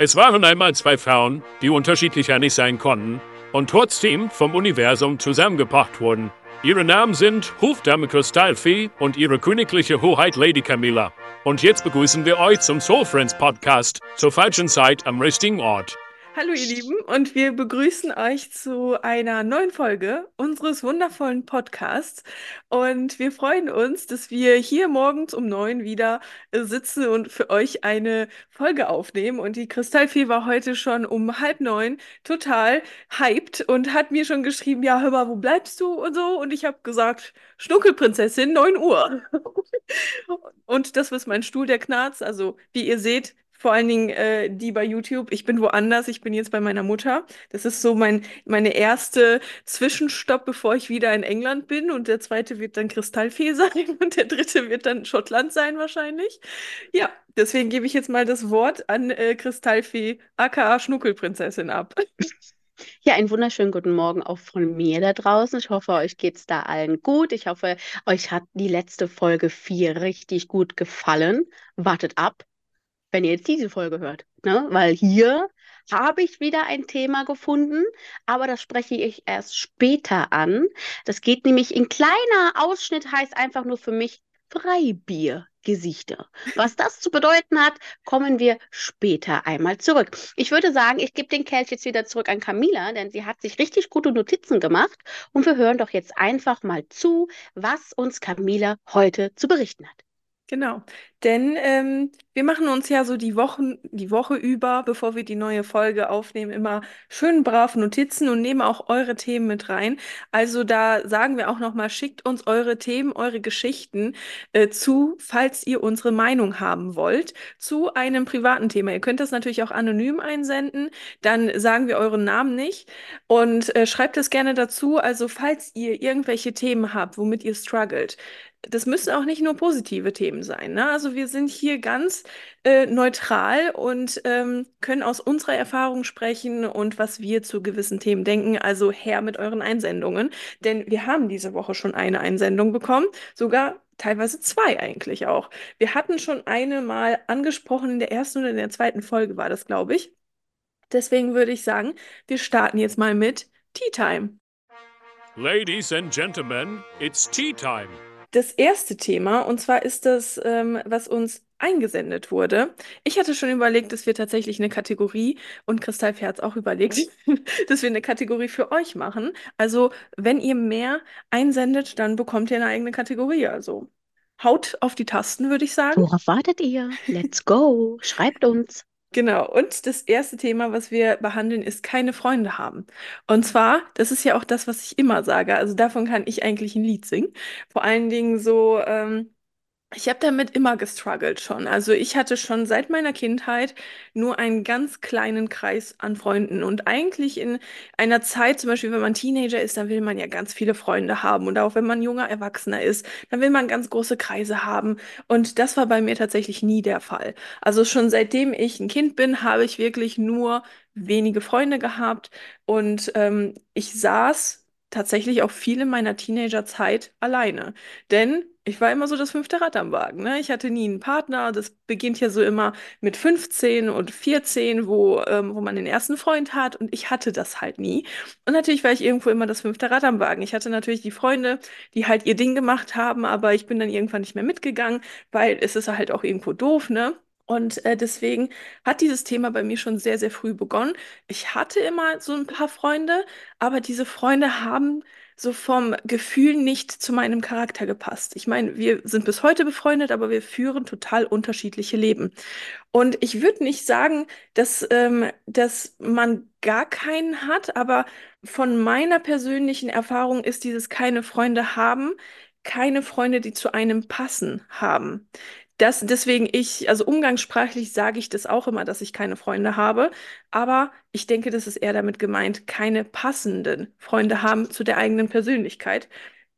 Es waren einmal zwei Frauen, die unterschiedlicher nicht sein konnten und trotzdem vom Universum zusammengebracht wurden. Ihre Namen sind Hofdame Kristallfee und ihre königliche Hoheit Lady Camilla. Und jetzt begrüßen wir euch zum Soul Friends Podcast zur falschen Zeit am richtigen Ort. Hallo ihr Lieben und wir begrüßen euch zu einer neuen Folge unseres wundervollen Podcasts und wir freuen uns, dass wir hier morgens um neun wieder sitzen und für euch eine Folge aufnehmen und die Kristallfee war heute schon um halb neun total hyped und hat mir schon geschrieben, ja hör mal, wo bleibst du und so und ich habe gesagt, Schnuckelprinzessin, neun Uhr. Und das ist mein Stuhl, der knarzt. Also, wie ihr seht, vor allen Dingen äh, die bei YouTube. Ich bin woanders. Ich bin jetzt bei meiner Mutter. Das ist so mein meine erste Zwischenstopp, bevor ich wieder in England bin. Und der zweite wird dann Kristallfee sein und der dritte wird dann Schottland sein wahrscheinlich. Ja, deswegen gebe ich jetzt mal das Wort an äh, Kristallfee, aka Schnuckelprinzessin ab. Ja, einen wunderschönen guten Morgen auch von mir da draußen. Ich hoffe, euch geht es da allen gut. Ich hoffe, euch hat die letzte Folge 4 richtig gut gefallen. Wartet ab wenn ihr jetzt diese Folge hört. Ne? Weil hier habe ich wieder ein Thema gefunden, aber das spreche ich erst später an. Das geht nämlich in kleiner Ausschnitt, heißt einfach nur für mich Freibiergesichter. Was das zu bedeuten hat, kommen wir später einmal zurück. Ich würde sagen, ich gebe den Kelch jetzt wieder zurück an Camila, denn sie hat sich richtig gute Notizen gemacht und wir hören doch jetzt einfach mal zu, was uns Camila heute zu berichten hat. Genau, denn ähm, wir machen uns ja so die Wochen, die Woche über, bevor wir die neue Folge aufnehmen, immer schön brav Notizen und nehmen auch eure Themen mit rein. Also da sagen wir auch nochmal, schickt uns eure Themen, eure Geschichten äh, zu, falls ihr unsere Meinung haben wollt, zu einem privaten Thema. Ihr könnt das natürlich auch anonym einsenden, dann sagen wir euren Namen nicht und äh, schreibt es gerne dazu. Also falls ihr irgendwelche Themen habt, womit ihr struggelt, das müssen auch nicht nur positive Themen sein. Ne? Also wir sind hier ganz äh, neutral und ähm, können aus unserer Erfahrung sprechen und was wir zu gewissen Themen denken. Also her mit euren Einsendungen. Denn wir haben diese Woche schon eine Einsendung bekommen, sogar teilweise zwei eigentlich auch. Wir hatten schon eine mal angesprochen in der ersten oder in der zweiten Folge war das, glaube ich. Deswegen würde ich sagen, wir starten jetzt mal mit Tea Time. Ladies and Gentlemen, it's Tea Time das erste Thema, und zwar ist das, ähm, was uns eingesendet wurde. Ich hatte schon überlegt, dass wir tatsächlich eine Kategorie und Kristall hat auch überlegt, dass wir eine Kategorie für euch machen. Also, wenn ihr mehr einsendet, dann bekommt ihr eine eigene Kategorie. Also, haut auf die Tasten, würde ich sagen. Worauf wartet ihr? Let's go. Schreibt uns. Genau, und das erste Thema, was wir behandeln, ist keine Freunde haben. Und zwar, das ist ja auch das, was ich immer sage, also davon kann ich eigentlich ein Lied singen. Vor allen Dingen so, ähm, ich habe damit immer gestruggelt schon. Also ich hatte schon seit meiner Kindheit nur einen ganz kleinen Kreis an Freunden. Und eigentlich in einer Zeit, zum Beispiel wenn man Teenager ist, dann will man ja ganz viele Freunde haben. Und auch wenn man junger Erwachsener ist, dann will man ganz große Kreise haben. Und das war bei mir tatsächlich nie der Fall. Also schon seitdem ich ein Kind bin, habe ich wirklich nur wenige Freunde gehabt. Und ähm, ich saß tatsächlich auch viele meiner Teenagerzeit alleine. Denn ich war immer so das fünfte Rad am Wagen. Ne? Ich hatte nie einen Partner. Das beginnt ja so immer mit 15 und 14, wo, ähm, wo man den ersten Freund hat. Und ich hatte das halt nie. Und natürlich war ich irgendwo immer das fünfte Rad am Wagen. Ich hatte natürlich die Freunde, die halt ihr Ding gemacht haben, aber ich bin dann irgendwann nicht mehr mitgegangen, weil es ist halt auch irgendwo doof, ne? Und äh, deswegen hat dieses Thema bei mir schon sehr, sehr früh begonnen. Ich hatte immer so ein paar Freunde, aber diese Freunde haben so vom Gefühl nicht zu meinem Charakter gepasst. Ich meine, wir sind bis heute befreundet, aber wir führen total unterschiedliche Leben. Und ich würde nicht sagen, dass, ähm, dass man gar keinen hat, aber von meiner persönlichen Erfahrung ist dieses keine Freunde haben, keine Freunde, die zu einem passen haben das, deswegen ich, also umgangssprachlich sage ich das auch immer, dass ich keine Freunde habe. Aber ich denke, das ist eher damit gemeint, keine passenden Freunde haben zu der eigenen Persönlichkeit.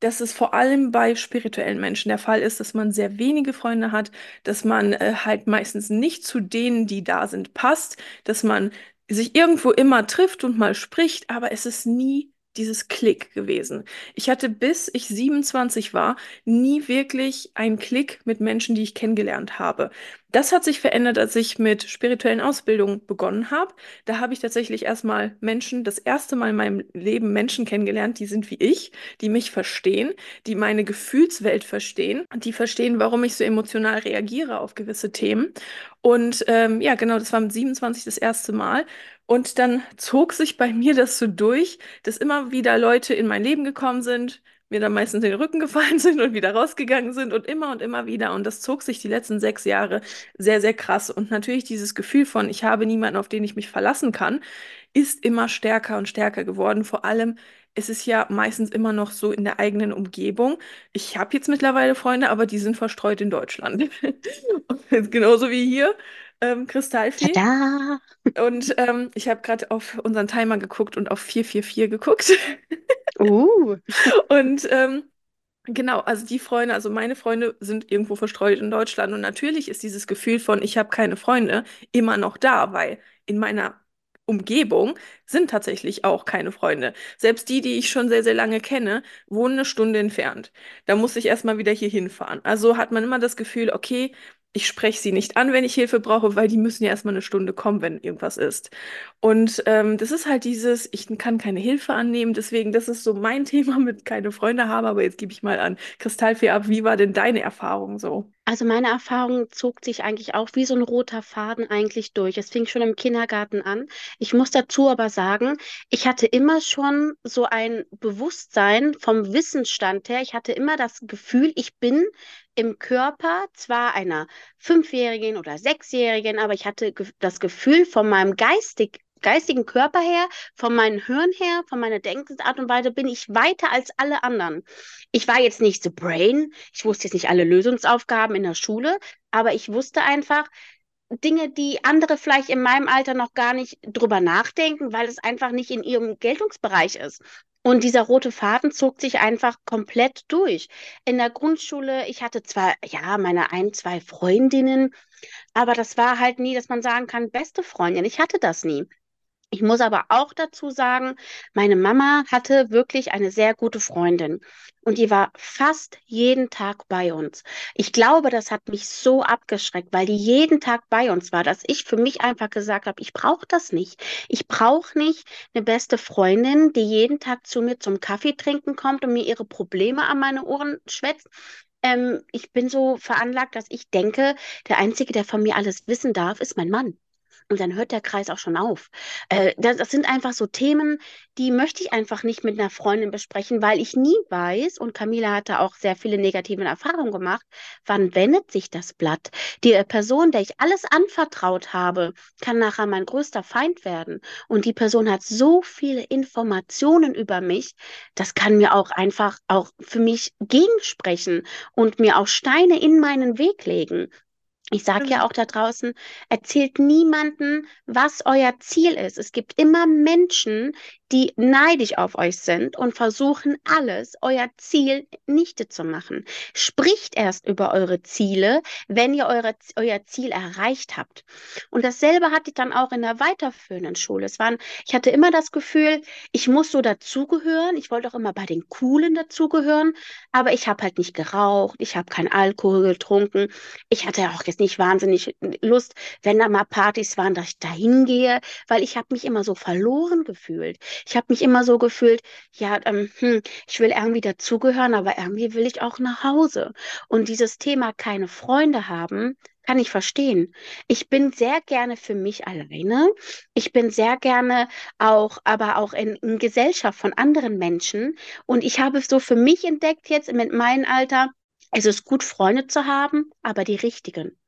Dass es vor allem bei spirituellen Menschen der Fall ist, dass man sehr wenige Freunde hat, dass man äh, halt meistens nicht zu denen, die da sind, passt, dass man sich irgendwo immer trifft und mal spricht, aber es ist nie dieses Klick gewesen. Ich hatte bis ich 27 war nie wirklich einen Klick mit Menschen, die ich kennengelernt habe. Das hat sich verändert, als ich mit spirituellen Ausbildungen begonnen habe. Da habe ich tatsächlich erstmal Menschen, das erste Mal in meinem Leben Menschen kennengelernt, die sind wie ich, die mich verstehen, die meine Gefühlswelt verstehen, die verstehen, warum ich so emotional reagiere auf gewisse Themen. Und ähm, ja, genau, das war mit 27 das erste Mal. Und dann zog sich bei mir das so durch, dass immer wieder Leute in mein Leben gekommen sind, mir dann meistens in den Rücken gefallen sind und wieder rausgegangen sind und immer und immer wieder. Und das zog sich die letzten sechs Jahre sehr, sehr krass. Und natürlich dieses Gefühl von, ich habe niemanden, auf den ich mich verlassen kann, ist immer stärker und stärker geworden. Vor allem ist es ja meistens immer noch so in der eigenen Umgebung. Ich habe jetzt mittlerweile Freunde, aber die sind verstreut in Deutschland. genauso wie hier. Ähm, Kristallfee. Tada! Und ähm, ich habe gerade auf unseren Timer geguckt und auf 444 geguckt. Uh. Und ähm, genau, also die Freunde, also meine Freunde sind irgendwo verstreut in Deutschland. Und natürlich ist dieses Gefühl von, ich habe keine Freunde, immer noch da, weil in meiner Umgebung sind tatsächlich auch keine Freunde. Selbst die, die ich schon sehr, sehr lange kenne, wohnen eine Stunde entfernt. Da muss ich erstmal wieder hier hinfahren. Also hat man immer das Gefühl, okay, ich spreche sie nicht an, wenn ich Hilfe brauche, weil die müssen ja erstmal eine Stunde kommen, wenn irgendwas ist. Und ähm, das ist halt dieses, ich kann keine Hilfe annehmen, deswegen, das ist so mein Thema mit keine Freunde haben, aber jetzt gebe ich mal an Kristallfee ab, wie war denn deine Erfahrung so? Also meine Erfahrung zog sich eigentlich auch wie so ein roter Faden eigentlich durch. Es fing schon im Kindergarten an. Ich muss dazu aber sagen, ich hatte immer schon so ein Bewusstsein vom Wissensstand her. Ich hatte immer das Gefühl, ich bin im Körper zwar einer Fünfjährigen oder Sechsjährigen, aber ich hatte das Gefühl, von meinem geistig, geistigen Körper her, von meinem Hirn her, von meiner Denkensart und Weise bin ich weiter als alle anderen. Ich war jetzt nicht the brain, ich wusste jetzt nicht alle Lösungsaufgaben in der Schule, aber ich wusste einfach, Dinge, die andere vielleicht in meinem Alter noch gar nicht drüber nachdenken, weil es einfach nicht in ihrem Geltungsbereich ist. Und dieser rote Faden zog sich einfach komplett durch. In der Grundschule, ich hatte zwar, ja, meine ein, zwei Freundinnen, aber das war halt nie, dass man sagen kann, beste Freundin. Ich hatte das nie. Ich muss aber auch dazu sagen, meine Mama hatte wirklich eine sehr gute Freundin und die war fast jeden Tag bei uns. Ich glaube, das hat mich so abgeschreckt, weil die jeden Tag bei uns war, dass ich für mich einfach gesagt habe, ich brauche das nicht. Ich brauche nicht eine beste Freundin, die jeden Tag zu mir zum Kaffee trinken kommt und mir ihre Probleme an meine Ohren schwätzt. Ähm, ich bin so veranlagt, dass ich denke, der Einzige, der von mir alles wissen darf, ist mein Mann. Und dann hört der Kreis auch schon auf. Äh, das, das, sind einfach so Themen, die möchte ich einfach nicht mit einer Freundin besprechen, weil ich nie weiß, und Camila hatte auch sehr viele negative Erfahrungen gemacht, wann wendet sich das Blatt? Die Person, der ich alles anvertraut habe, kann nachher mein größter Feind werden. Und die Person hat so viele Informationen über mich, das kann mir auch einfach auch für mich gegensprechen und mir auch Steine in meinen Weg legen. Ich sage ja auch da draußen, erzählt niemanden, was euer Ziel ist. Es gibt immer Menschen, die neidisch auf euch sind und versuchen alles, euer Ziel nichte zu machen. Spricht erst über eure Ziele, wenn ihr eure, euer Ziel erreicht habt. Und dasselbe hatte ich dann auch in der weiterführenden Schule. Es waren, ich hatte immer das Gefühl, ich muss so dazugehören. Ich wollte auch immer bei den Coolen dazugehören, aber ich habe halt nicht geraucht, ich habe keinen Alkohol getrunken. Ich hatte auch jetzt nicht wahnsinnig Lust, wenn da mal Partys waren, dass ich da hingehe, weil ich habe mich immer so verloren gefühlt. Ich habe mich immer so gefühlt, ja, ähm, hm, ich will irgendwie dazugehören, aber irgendwie will ich auch nach Hause. Und dieses Thema keine Freunde haben, kann ich verstehen. Ich bin sehr gerne für mich alleine. Ich bin sehr gerne auch, aber auch in, in Gesellschaft von anderen Menschen. Und ich habe so für mich entdeckt jetzt mit meinem Alter, es ist gut, Freunde zu haben, aber die richtigen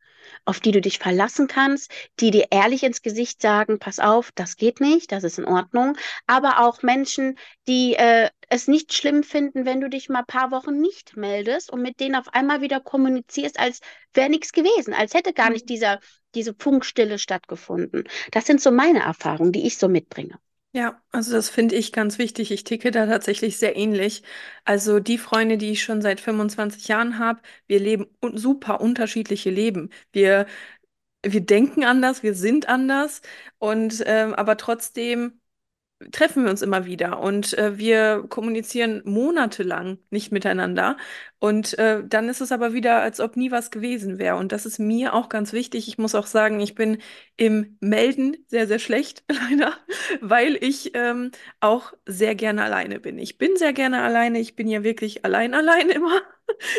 auf die du dich verlassen kannst, die dir ehrlich ins Gesicht sagen, pass auf, das geht nicht, das ist in Ordnung. Aber auch Menschen, die äh, es nicht schlimm finden, wenn du dich mal ein paar Wochen nicht meldest und mit denen auf einmal wieder kommunizierst, als wäre nichts gewesen, als hätte gar nicht mhm. dieser, diese Funkstille stattgefunden. Das sind so meine Erfahrungen, die ich so mitbringe. Ja, also das finde ich ganz wichtig. Ich ticke da tatsächlich sehr ähnlich. Also die Freunde, die ich schon seit 25 Jahren habe, wir leben un super unterschiedliche Leben. Wir, wir denken anders, wir sind anders und ähm, aber trotzdem treffen wir uns immer wieder und äh, wir kommunizieren monatelang nicht miteinander. Und äh, dann ist es aber wieder, als ob nie was gewesen wäre. Und das ist mir auch ganz wichtig. Ich muss auch sagen, ich bin im Melden sehr, sehr schlecht, leider, weil ich ähm, auch sehr gerne alleine bin. Ich bin sehr gerne alleine. Ich bin ja wirklich allein, allein immer.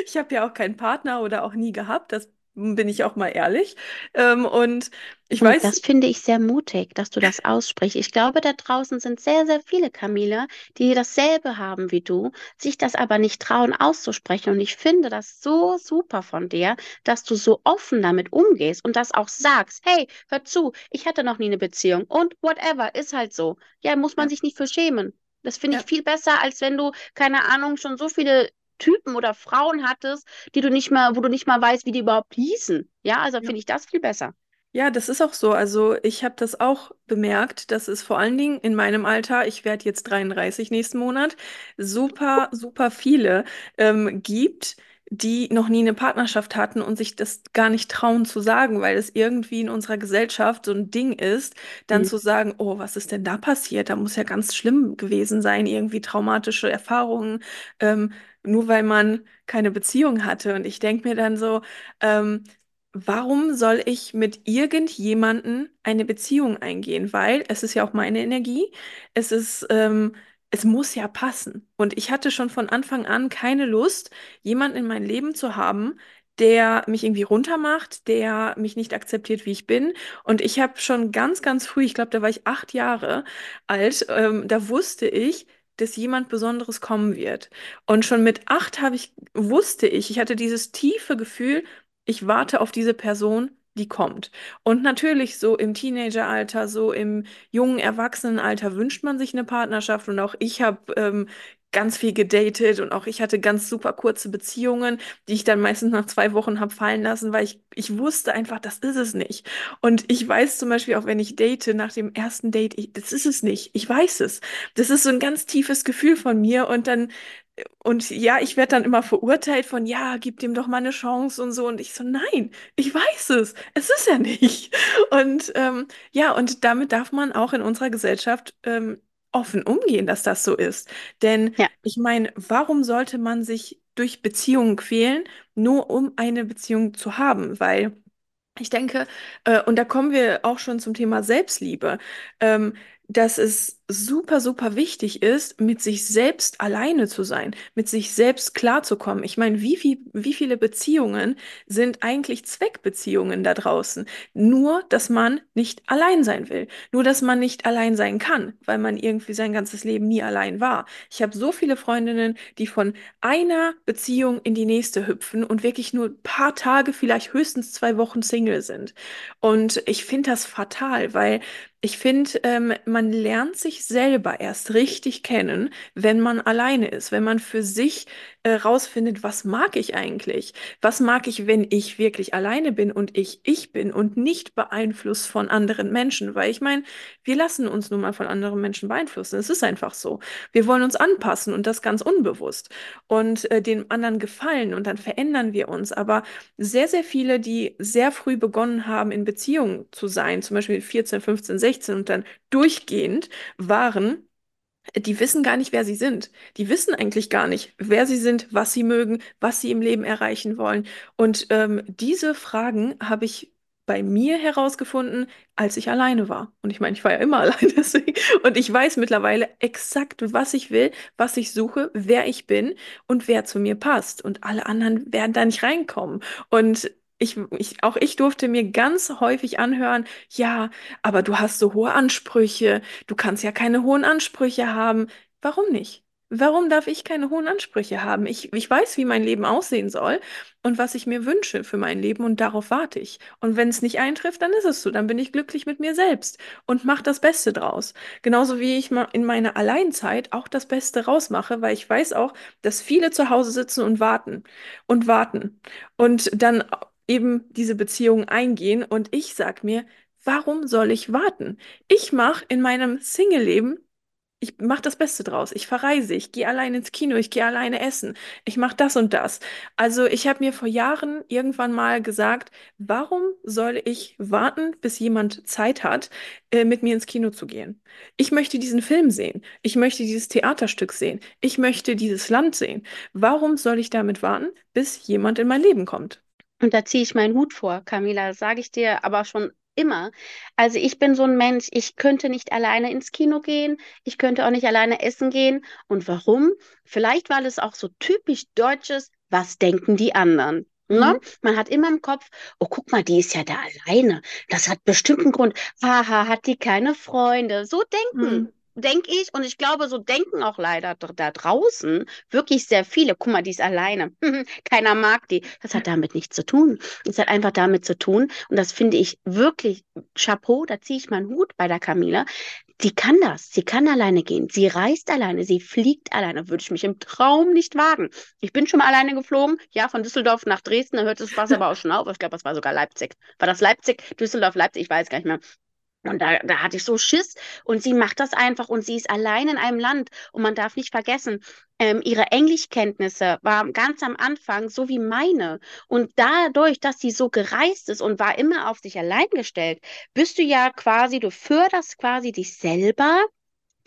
Ich habe ja auch keinen Partner oder auch nie gehabt. Das bin ich auch mal ehrlich. Ähm, und ich Und weiß, das finde ich sehr mutig, dass du das aussprichst. Ich glaube, da draußen sind sehr, sehr viele Camille, die dasselbe haben wie du, sich das aber nicht trauen auszusprechen. Und ich finde das so super von dir, dass du so offen damit umgehst und das auch sagst. Hey, hör zu, ich hatte noch nie eine Beziehung und whatever, ist halt so. Ja, muss man ja, sich nicht für schämen. Das finde ich ja. viel besser, als wenn du, keine Ahnung, schon so viele Typen oder Frauen hattest, die du nicht mehr, wo du nicht mal weißt, wie die überhaupt hießen. Ja, also Ja. finde ich das viel besser. Ja, das ist auch so. Also ich habe das auch bemerkt, dass es vor allen Dingen in meinem Alter, ich werde jetzt 33 nächsten Monat, super, super viele ähm, gibt, die noch nie eine Partnerschaft hatten und sich das gar nicht trauen zu sagen, weil es irgendwie in unserer Gesellschaft so ein Ding ist, dann Mhm. zu sagen, oh, was ist denn da passiert? Da muss ja ganz schlimm gewesen sein, irgendwie traumatische Erfahrungen, ähm, nur weil man keine Beziehung hatte. Und ich denke mir dann so, ähm, Warum soll ich mit irgendjemanden eine Beziehung eingehen? Weil es ist ja auch meine Energie. Es ist, ähm, es muss ja passen. Und ich hatte schon von Anfang an keine Lust, jemanden in mein Leben zu haben, der mich irgendwie runtermacht, der mich nicht akzeptiert, wie ich bin. Und ich habe schon ganz, ganz früh, ich glaube, da war ich acht Jahre alt, ähm, da wusste ich, dass jemand Besonderes kommen wird. Und schon mit acht habe ich, wusste ich, ich hatte dieses tiefe Gefühl, ich warte auf diese Person, die kommt. Und natürlich so im Teenageralter, so im jungen Erwachsenenalter wünscht man sich eine Partnerschaft. Und auch ich habe ähm, ganz viel gedatet und auch ich hatte ganz super kurze Beziehungen, die ich dann meistens nach zwei Wochen habe fallen lassen, weil ich, ich wusste einfach, das ist es nicht. Und ich weiß zum Beispiel auch, wenn ich date, nach dem ersten Date, ich, das ist es nicht. Ich weiß es. Das ist so ein ganz tiefes Gefühl von mir. Und dann und ja, ich werde dann immer verurteilt von, ja, gib dem doch mal eine Chance und so. Und ich so, nein, ich weiß es. Es ist ja nicht. Und ähm, ja, und damit darf man auch in unserer Gesellschaft ähm, offen umgehen, dass das so ist. Denn Ja. ich meine, warum sollte man sich durch Beziehungen quälen, nur um eine Beziehung zu haben? Weil ich denke, äh, und da kommen wir auch schon zum Thema Selbstliebe, ähm, dass es super, super wichtig ist, mit sich selbst alleine zu sein, mit sich selbst klarzukommen. Ich meine, wie viel, wie viele Beziehungen sind eigentlich Zweckbeziehungen da draußen? Nur, dass man nicht allein sein will, nur, dass man nicht allein sein kann, weil man irgendwie sein ganzes Leben nie allein war. Ich habe so viele Freundinnen, die von einer Beziehung in die nächste hüpfen und wirklich nur ein paar Tage, vielleicht höchstens zwei Wochen Single sind. Und ich finde das fatal, weil ich finde, ähm, man lernt sich selber erst richtig kennen, wenn man alleine ist, wenn man für sich äh, rausfindet, was mag ich eigentlich? Was mag ich, wenn ich wirklich alleine bin und ich ich bin und nicht beeinflusst von anderen Menschen? Weil ich meine, wir lassen uns nun mal von anderen Menschen beeinflussen. Es ist einfach so. Wir wollen uns anpassen und das ganz unbewusst und äh, dem anderen gefallen und dann verändern wir uns. Aber sehr, sehr viele, die sehr früh begonnen haben, in Beziehungen zu sein, zum Beispiel 14, 15, 16 und dann durchgehend waren, die wissen gar nicht, wer sie sind. Die wissen eigentlich gar nicht, wer sie sind, was sie mögen, was sie im Leben erreichen wollen. Und ähm, diese Fragen habe ich bei mir herausgefunden, als ich alleine war. Und ich meine, ich war ja immer alleine, deswegen. Und ich weiß mittlerweile exakt, was ich will, was ich suche, wer ich bin und wer zu mir passt. Und alle anderen werden da nicht reinkommen. Und ich, ich, auch ich durfte mir ganz häufig anhören, ja, aber du hast so hohe Ansprüche. Du kannst ja keine hohen Ansprüche haben. Warum nicht? Warum darf ich keine hohen Ansprüche haben? Ich, ich weiß, wie mein Leben aussehen soll und was ich mir wünsche für mein Leben und darauf warte ich. Und wenn es nicht eintrifft, dann ist es so. Dann bin ich glücklich mit mir selbst und mache das Beste draus. Genauso wie ich in meiner Alleinzeit auch das Beste rausmache, weil ich weiß auch, dass viele zu Hause sitzen und warten und warten und dann eben diese Beziehung eingehen. Und ich sag mir, warum soll ich warten? Ich mache in meinem Single-Leben ich mache das Beste draus. Ich verreise, ich gehe alleine ins Kino, ich gehe alleine essen, ich mache das und das. Also ich habe mir vor Jahren irgendwann mal gesagt, warum soll ich warten, bis jemand Zeit hat, äh, mit mir ins Kino zu gehen? Ich möchte diesen Film sehen, ich möchte dieses Theaterstück sehen, ich möchte dieses Land sehen. Warum soll ich damit warten, bis jemand in mein Leben kommt? Und da ziehe ich meinen Hut vor, Camila, sage ich dir aber schon immer. Also ich bin so ein Mensch, ich könnte nicht alleine ins Kino gehen, ich könnte auch nicht alleine essen gehen. Und warum? Vielleicht, weil es auch so typisch deutsches, was denken die anderen? Ne? Mhm. Man hat immer im Kopf, oh, guck mal, die ist ja da alleine. Das hat bestimmt einen Grund. Haha, hat die keine Freunde. So denken. Mhm denke ich, und ich glaube, so denken auch leider da draußen wirklich sehr viele. Guck mal, die ist alleine. Keiner mag die. Das hat damit nichts zu tun. Das hat einfach damit zu tun. Und das finde ich wirklich Chapeau, da ziehe ich meinen Hut bei der Camila. Die kann das. Sie kann alleine gehen. Sie reist alleine. Sie fliegt alleine. Würde ich mich im Traum nicht wagen. Ich bin schon mal alleine geflogen. Ja, von Düsseldorf nach Dresden. Da hört das Spaß aber auch schon auf. Ich glaube, das war sogar Leipzig. War das Leipzig? Düsseldorf, Leipzig? Ich weiß gar nicht mehr. Und da, da hatte ich so Schiss. Und sie macht das einfach und sie ist allein in einem Land. Und man darf nicht vergessen, ähm, ihre Englischkenntnisse waren ganz am Anfang so wie meine. Und dadurch, dass sie so gereist ist und war immer auf sich allein gestellt, bist du ja quasi, du förderst quasi dich selber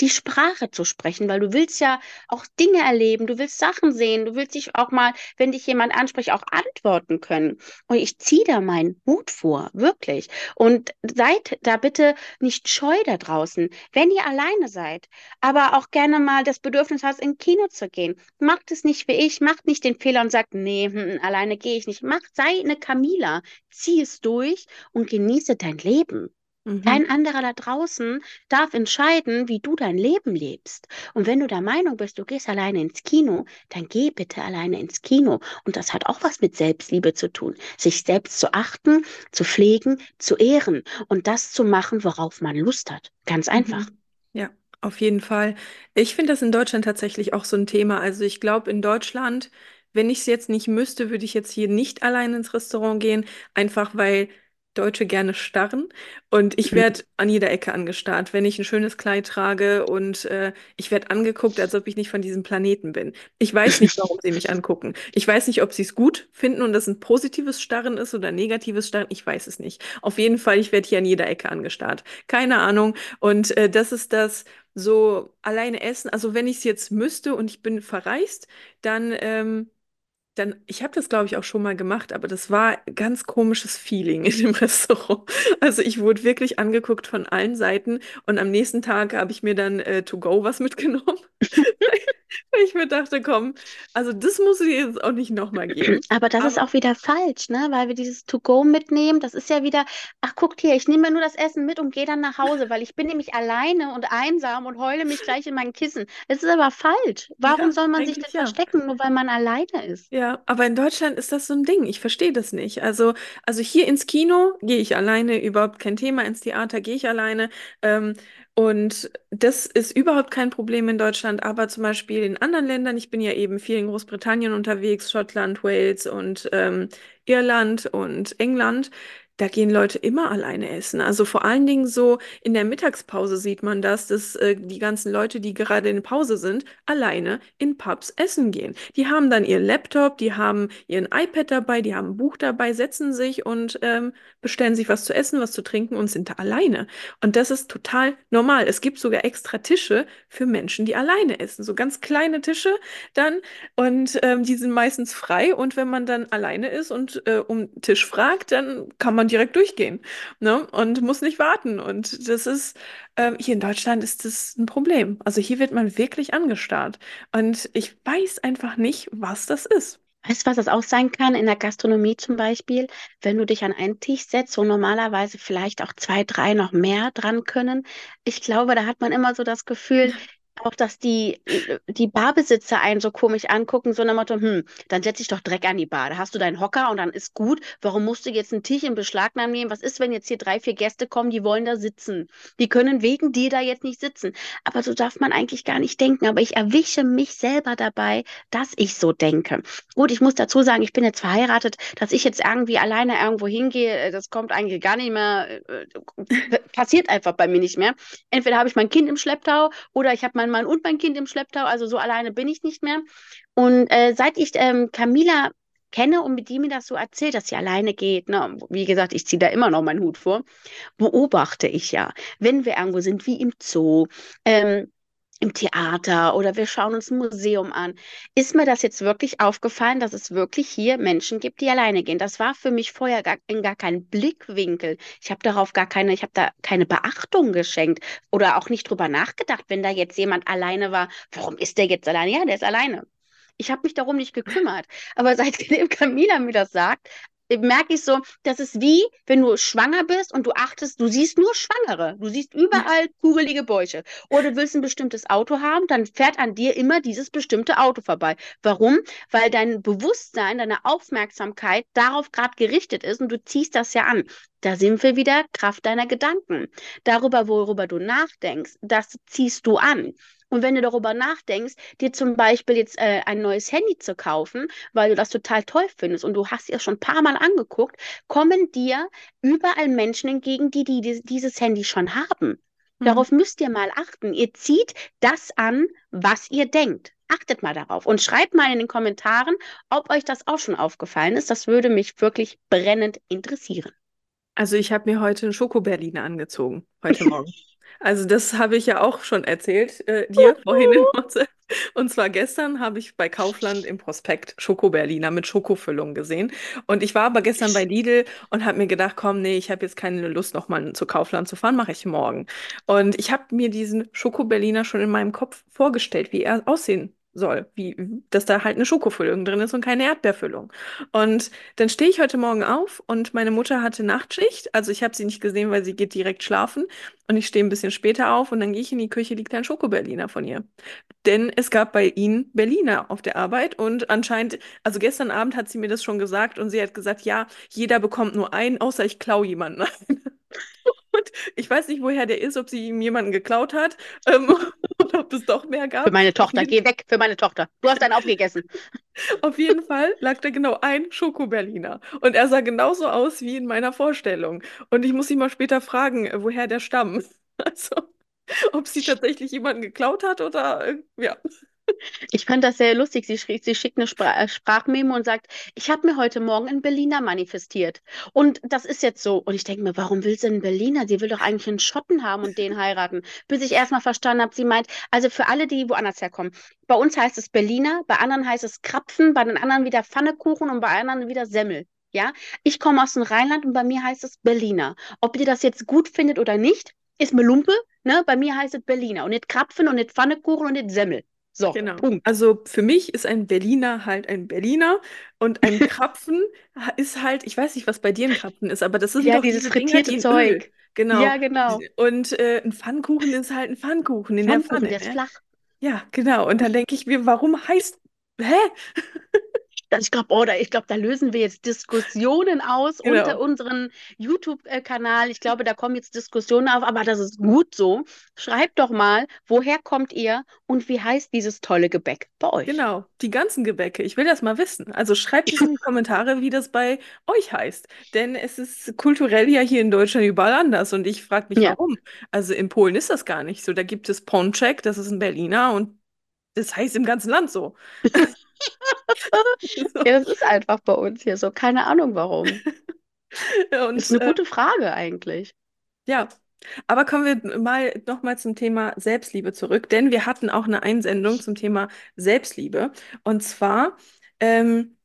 die Sprache zu sprechen, weil du willst ja auch Dinge erleben, du willst Sachen sehen, du willst dich auch mal, wenn dich jemand anspricht, auch antworten können. Und ich ziehe da meinen Hut vor, wirklich. Und seid da bitte nicht scheu da draußen, wenn ihr alleine seid, aber auch gerne mal das Bedürfnis hast, in Kino zu gehen. Macht es nicht wie ich, macht nicht den Fehler und sagt, nee, hm, hm alleine gehe ich nicht. Macht, sei eine Camila, zieh es durch und genieße dein Leben. Mhm. Kein anderer da draußen darf entscheiden, wie du dein Leben lebst. Und wenn du der Meinung bist, du gehst alleine ins Kino, dann geh bitte alleine ins Kino. Und das hat auch was mit Selbstliebe zu tun. Sich selbst zu achten, zu pflegen, zu ehren und das zu machen, worauf man Lust hat. Ganz einfach. Mhm. Ja. Auf jeden Fall. Ich finde das in Deutschland tatsächlich auch so ein Thema. Also ich glaube, in Deutschland, wenn ich es jetzt nicht müsste, würde ich jetzt hier nicht allein ins Restaurant gehen, einfach weil Deutsche gerne starren und ich mhm. werde an jeder Ecke angestarrt, wenn ich ein schönes Kleid trage und äh, ich werde angeguckt, als ob ich nicht von diesem Planeten bin. Ich weiß nicht, warum sie mich angucken. Ich weiß nicht, ob sie es gut finden und das ein positives Starren ist oder ein negatives Starren. Ich weiß es nicht. Auf jeden Fall, ich werde hier an jeder Ecke angestarrt. Keine Ahnung. Und äh, das ist das so alleine essen. Also wenn ich es jetzt müsste und ich bin verreist, dann ähm, dann, ich habe das, glaube ich, auch schon mal gemacht, aber das war ganz komisches Feeling in dem Restaurant. Also ich wurde wirklich angeguckt von allen Seiten und am nächsten Tag habe ich mir dann äh, to go was mitgenommen. Ich mir dachte, komm, also das muss ich jetzt auch nicht nochmal geben. Aber das ist auch wieder falsch, ne? Weil wir dieses To-Go mitnehmen, das ist ja wieder, ach guckt hier, ich nehme mir nur das Essen mit und gehe dann nach Hause, weil ich bin nämlich alleine und einsam und heule mich gleich in mein Kissen. Es ist aber falsch. Warum Ja, soll man sich denn ja. verstecken, nur weil man alleine ist? Ja, aber in Deutschland ist das so ein Ding. Ich verstehe das nicht. Also, also hier ins Kino gehe ich alleine, überhaupt kein Thema. Ins Theater gehe ich alleine. Ähm, und das ist überhaupt kein Problem in Deutschland, aber zum Beispiel in anderen Ländern, ich bin ja eben viel in Großbritannien unterwegs, Schottland, Wales und ähm, Irland und England, da gehen Leute immer alleine essen. Also vor allen Dingen so in der Mittagspause sieht man das, dass äh, die ganzen Leute, die gerade in Pause sind, alleine in Pubs essen gehen. Die haben dann ihren Laptop, die haben ihren iPad dabei, die haben ein Buch dabei, setzen sich und ähm, bestellen sich was zu essen, was zu trinken und sind da alleine. Und das ist total normal. Es gibt sogar extra Tische für Menschen, die alleine essen. So ganz kleine Tische dann und ähm, die sind meistens frei. Und wenn man dann alleine ist und äh, um Tisch fragt, dann kann man direkt durchgehen, ne? Und muss nicht warten. Und das ist, äh, hier in Deutschland ist das ein Problem. Also hier wird man wirklich angestarrt. Und ich weiß einfach nicht, was das ist. Weißt du, was das auch sein kann? In der Gastronomie zum Beispiel, wenn du dich an einen Tisch setzt, wo normalerweise vielleicht auch zwei, drei noch mehr dran können. Ich glaube, da hat man immer so das Gefühl, auch, dass die, die Barbesitzer einen so komisch angucken, so nach Motto, hm, dann setz dich doch Dreck an die Bar. Da hast du deinen Hocker und dann ist gut. Warum musst du jetzt einen Tisch in Beschlag nehmen? Was ist, wenn jetzt hier drei, vier Gäste kommen, die wollen da sitzen? Die können wegen dir da jetzt nicht sitzen. Aber so darf man eigentlich gar nicht denken. Aber ich erwische mich selber dabei, dass ich so denke. Gut, ich muss dazu sagen, ich bin jetzt verheiratet, dass ich jetzt irgendwie alleine irgendwo hingehe, äh, das kommt eigentlich gar nicht mehr, äh, passiert einfach bei mir nicht mehr. Entweder habe ich mein Kind im Schlepptau oder ich habe mein mein Mann und mein Kind im Schlepptau, also so alleine bin ich nicht mehr. Und äh, seit ich ähm, Camila kenne und mit die mir das so erzählt, dass sie alleine geht, ne? wie gesagt, ich ziehe da immer noch meinen Hut vor, beobachte ich ja, wenn wir irgendwo sind, wie im Zoo, ähm, im Theater oder wir schauen uns ein Museum an. Ist mir das jetzt wirklich aufgefallen, dass es wirklich hier Menschen gibt, die alleine gehen? Das war für mich vorher gar, in gar kein Blickwinkel. Ich habe darauf gar keine, ich habe da keine Beachtung geschenkt oder auch nicht drüber nachgedacht, wenn da jetzt jemand alleine war. Warum ist der jetzt alleine? Ja, der ist alleine. Ich habe mich darum nicht gekümmert. Aber seitdem Camila mir das sagt, merke ich so, das ist wie, wenn du schwanger bist und du achtest, du siehst nur Schwangere. Du siehst überall kugelige Bäuche. Oder du willst ein bestimmtes Auto haben, dann fährt an dir immer dieses bestimmte Auto vorbei. Warum? Weil dein Bewusstsein, deine Aufmerksamkeit darauf gerade gerichtet ist und du ziehst das ja an. Da sind wir wieder Kraft deiner Gedanken. Darüber, worüber du nachdenkst, das ziehst du an. Und wenn du darüber nachdenkst, dir zum Beispiel jetzt äh, ein neues Handy zu kaufen, weil du das total toll findest und du hast dir schon ein paar Mal angeguckt, kommen dir überall Menschen entgegen, die, die, dieses Handy schon haben. Mhm. Darauf müsst ihr mal achten. Ihr zieht das an, was ihr denkt. Achtet mal darauf und schreibt mal in den Kommentaren, ob euch das auch schon aufgefallen ist. Das würde mich wirklich brennend interessieren. Also ich habe mir heute einen Schokoberliner angezogen, heute Morgen. Also das habe ich ja auch schon erzählt, äh, dir vorhin in WhatsApp. Und zwar gestern habe ich bei Kaufland im Prospekt Schokoberliner mit Schokofüllung gesehen. Und ich war aber gestern bei Lidl und habe mir gedacht, komm, nee, ich habe jetzt keine Lust, nochmal zu Kaufland zu fahren, mache ich morgen. Und ich habe mir diesen Schokoberliner schon in meinem Kopf vorgestellt, wie er aussehen soll, wie, dass da halt eine Schokofüllung drin ist und keine Erdbeerfüllung. Und dann stehe ich heute Morgen auf und meine Mutter hatte Nachtschicht, also ich habe sie nicht gesehen, weil sie geht direkt schlafen und ich stehe ein bisschen später auf und dann gehe ich in die Küche, liegt ein Schokoberliner von ihr. Denn es gab bei ihnen Berliner auf der Arbeit und anscheinend, also gestern Abend hat sie mir das schon gesagt und sie hat gesagt, ja, jeder bekommt nur einen, außer ich klaue jemanden. Und ich weiß nicht, woher der ist, ob sie ihm jemanden geklaut hat ähm, oder ob es doch mehr gab. Für meine Tochter, geh weg für meine Tochter. Du hast einen aufgegessen. Auf jeden Fall lag da genau ein Schokoberliner. Und er sah genauso aus wie in meiner Vorstellung. Und ich muss ihn mal später fragen, äh, woher der stammt. Also, ob sie tatsächlich jemanden geklaut hat oder äh, ja. Ich fand das sehr lustig. Sie, sie schickt eine Spra äh, Sprachmemo und sagt, ich habe mir heute Morgen einen Berliner manifestiert. Und das ist jetzt so. Und ich denke mir, warum will sie einen Berliner? Sie will doch eigentlich einen Schotten haben und den heiraten. Bis ich erstmal verstanden habe, sie meint, also für alle, die woanders herkommen. Bei uns heißt es Berliner, bei anderen heißt es Krapfen, bei den anderen wieder Pfannekuchen und bei anderen wieder Semmel. Ja, ich komme aus dem Rheinland und bei mir heißt es Berliner. Ob ihr das jetzt gut findet oder nicht, ist mir Lumpe. Ne? Bei mir heißt es Berliner und nicht Krapfen und nicht Pfannekuchen und nicht Semmel. So, genau. Punkt. Also für mich ist ein Berliner halt ein Berliner und ein Krapfen ist halt, ich weiß nicht, was bei dir ein Krapfen ist, aber das ist ja, doch dieses frittierte Dinger, Zeug. Öl. Genau. Ja, genau. Und äh, ein Pfannkuchen ist halt ein Pfannkuchen in Pfannkuchen, der Pfanne. Der ist ne? flach. Ja, genau. Und dann denke ich mir, warum heißt, hä? ich glaube, oh, da, ich glaube, da lösen wir jetzt Diskussionen aus genau. unter unserem YouTube-Kanal. Ich glaube, da kommen jetzt Diskussionen auf, aber das ist gut so. Schreibt doch mal, woher kommt ihr und wie heißt dieses tolle Gebäck bei euch? Genau, die ganzen Gebäcke. Ich will das mal wissen. Also schreibt es in die Kommentare, wie das bei euch heißt. Denn es ist kulturell ja hier in Deutschland überall anders. Und ich frage mich, ja. warum. Also in Polen ist das gar nicht so. Da gibt es Ponczek, das ist ein Berliner und das heißt im ganzen Land so. ja, das ist einfach bei uns hier so. Keine Ahnung warum. Und, das ist eine äh, gute Frage eigentlich. Ja, aber kommen wir mal nochmal zum Thema Selbstliebe zurück, denn wir hatten auch eine Einsendung zum Thema Selbstliebe. Und zwar ähm,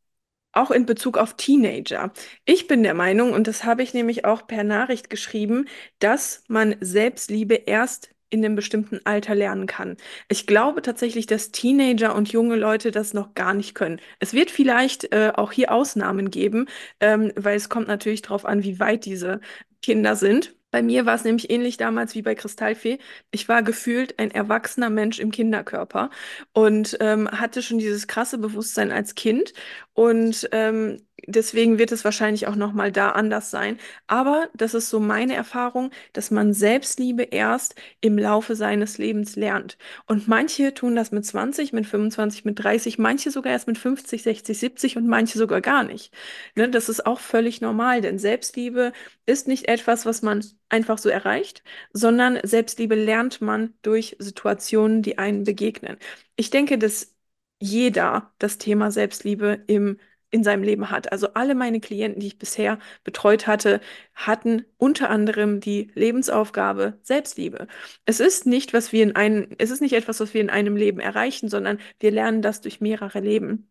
auch in Bezug auf Teenager. Ich bin der Meinung, und das habe ich nämlich auch per Nachricht geschrieben, dass man Selbstliebe erst in einem bestimmten Alter lernen kann. Ich glaube tatsächlich, dass Teenager und junge Leute das noch gar nicht können. Es wird vielleicht äh, auch hier Ausnahmen geben, ähm, weil es kommt natürlich darauf an, wie weit diese Kinder sind. Bei mir war es nämlich ähnlich damals wie bei Kristallfee. Ich war gefühlt ein erwachsener Mensch im Kinderkörper und ähm, hatte schon dieses krasse Bewusstsein als Kind. Und ähm, deswegen wird es wahrscheinlich auch noch mal da anders sein. Aber das ist so meine Erfahrung, dass man Selbstliebe erst im Laufe seines Lebens lernt. Und manche tun das mit 20, mit 25, mit 30, manche sogar erst mit 50, 60, 70 und manche sogar gar nicht. Ne, das ist auch völlig normal, denn Selbstliebe ist nicht etwas, was man einfach so erreicht, sondern Selbstliebe lernt man durch Situationen, die einen begegnen. Ich denke, dass jeder das Thema Selbstliebe im in seinem Leben hat. Also alle meine Klienten, die ich bisher betreut hatte, hatten unter anderem die Lebensaufgabe Selbstliebe. Es ist nicht, was wir in einem, es ist nicht etwas, was wir in einem Leben erreichen, sondern wir lernen das durch mehrere Leben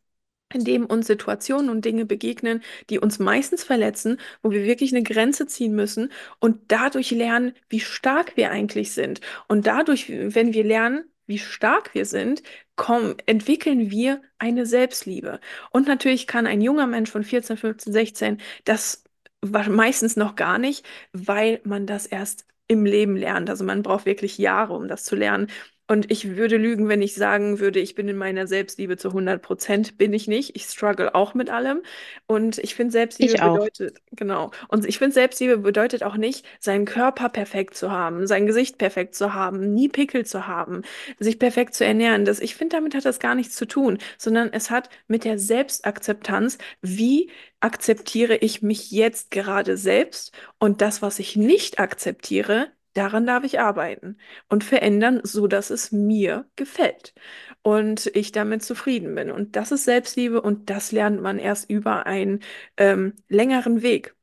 in dem uns Situationen und Dinge begegnen, die uns meistens verletzen, wo wir wirklich eine Grenze ziehen müssen und dadurch lernen, wie stark wir eigentlich sind. Und dadurch, wenn wir lernen, wie stark wir sind, kommen, entwickeln wir eine Selbstliebe. Und natürlich kann ein junger Mensch von 14, 15, 16 das meistens noch gar nicht, weil man das erst im Leben lernt. Also man braucht wirklich Jahre, um das zu lernen. Und ich würde lügen, wenn ich sagen würde, ich bin in meiner Selbstliebe zu 100 Prozent. Bin ich nicht. Ich struggle auch mit allem. Und ich finde, Selbstliebe Ich bedeutet, genau. Und ich finde, Selbstliebe bedeutet auch nicht, seinen Körper perfekt zu haben, sein Gesicht perfekt zu haben, nie Pickel zu haben, sich perfekt zu ernähren. Das, ich finde, damit hat das gar nichts zu tun, sondern es hat mit der Selbstakzeptanz, wie akzeptiere ich mich jetzt gerade selbst und das, was ich nicht akzeptiere, Daran darf ich arbeiten und verändern, so dass es mir gefällt und ich damit zufrieden bin. Und das ist Selbstliebe und das lernt man erst über einen ähm, längeren Weg.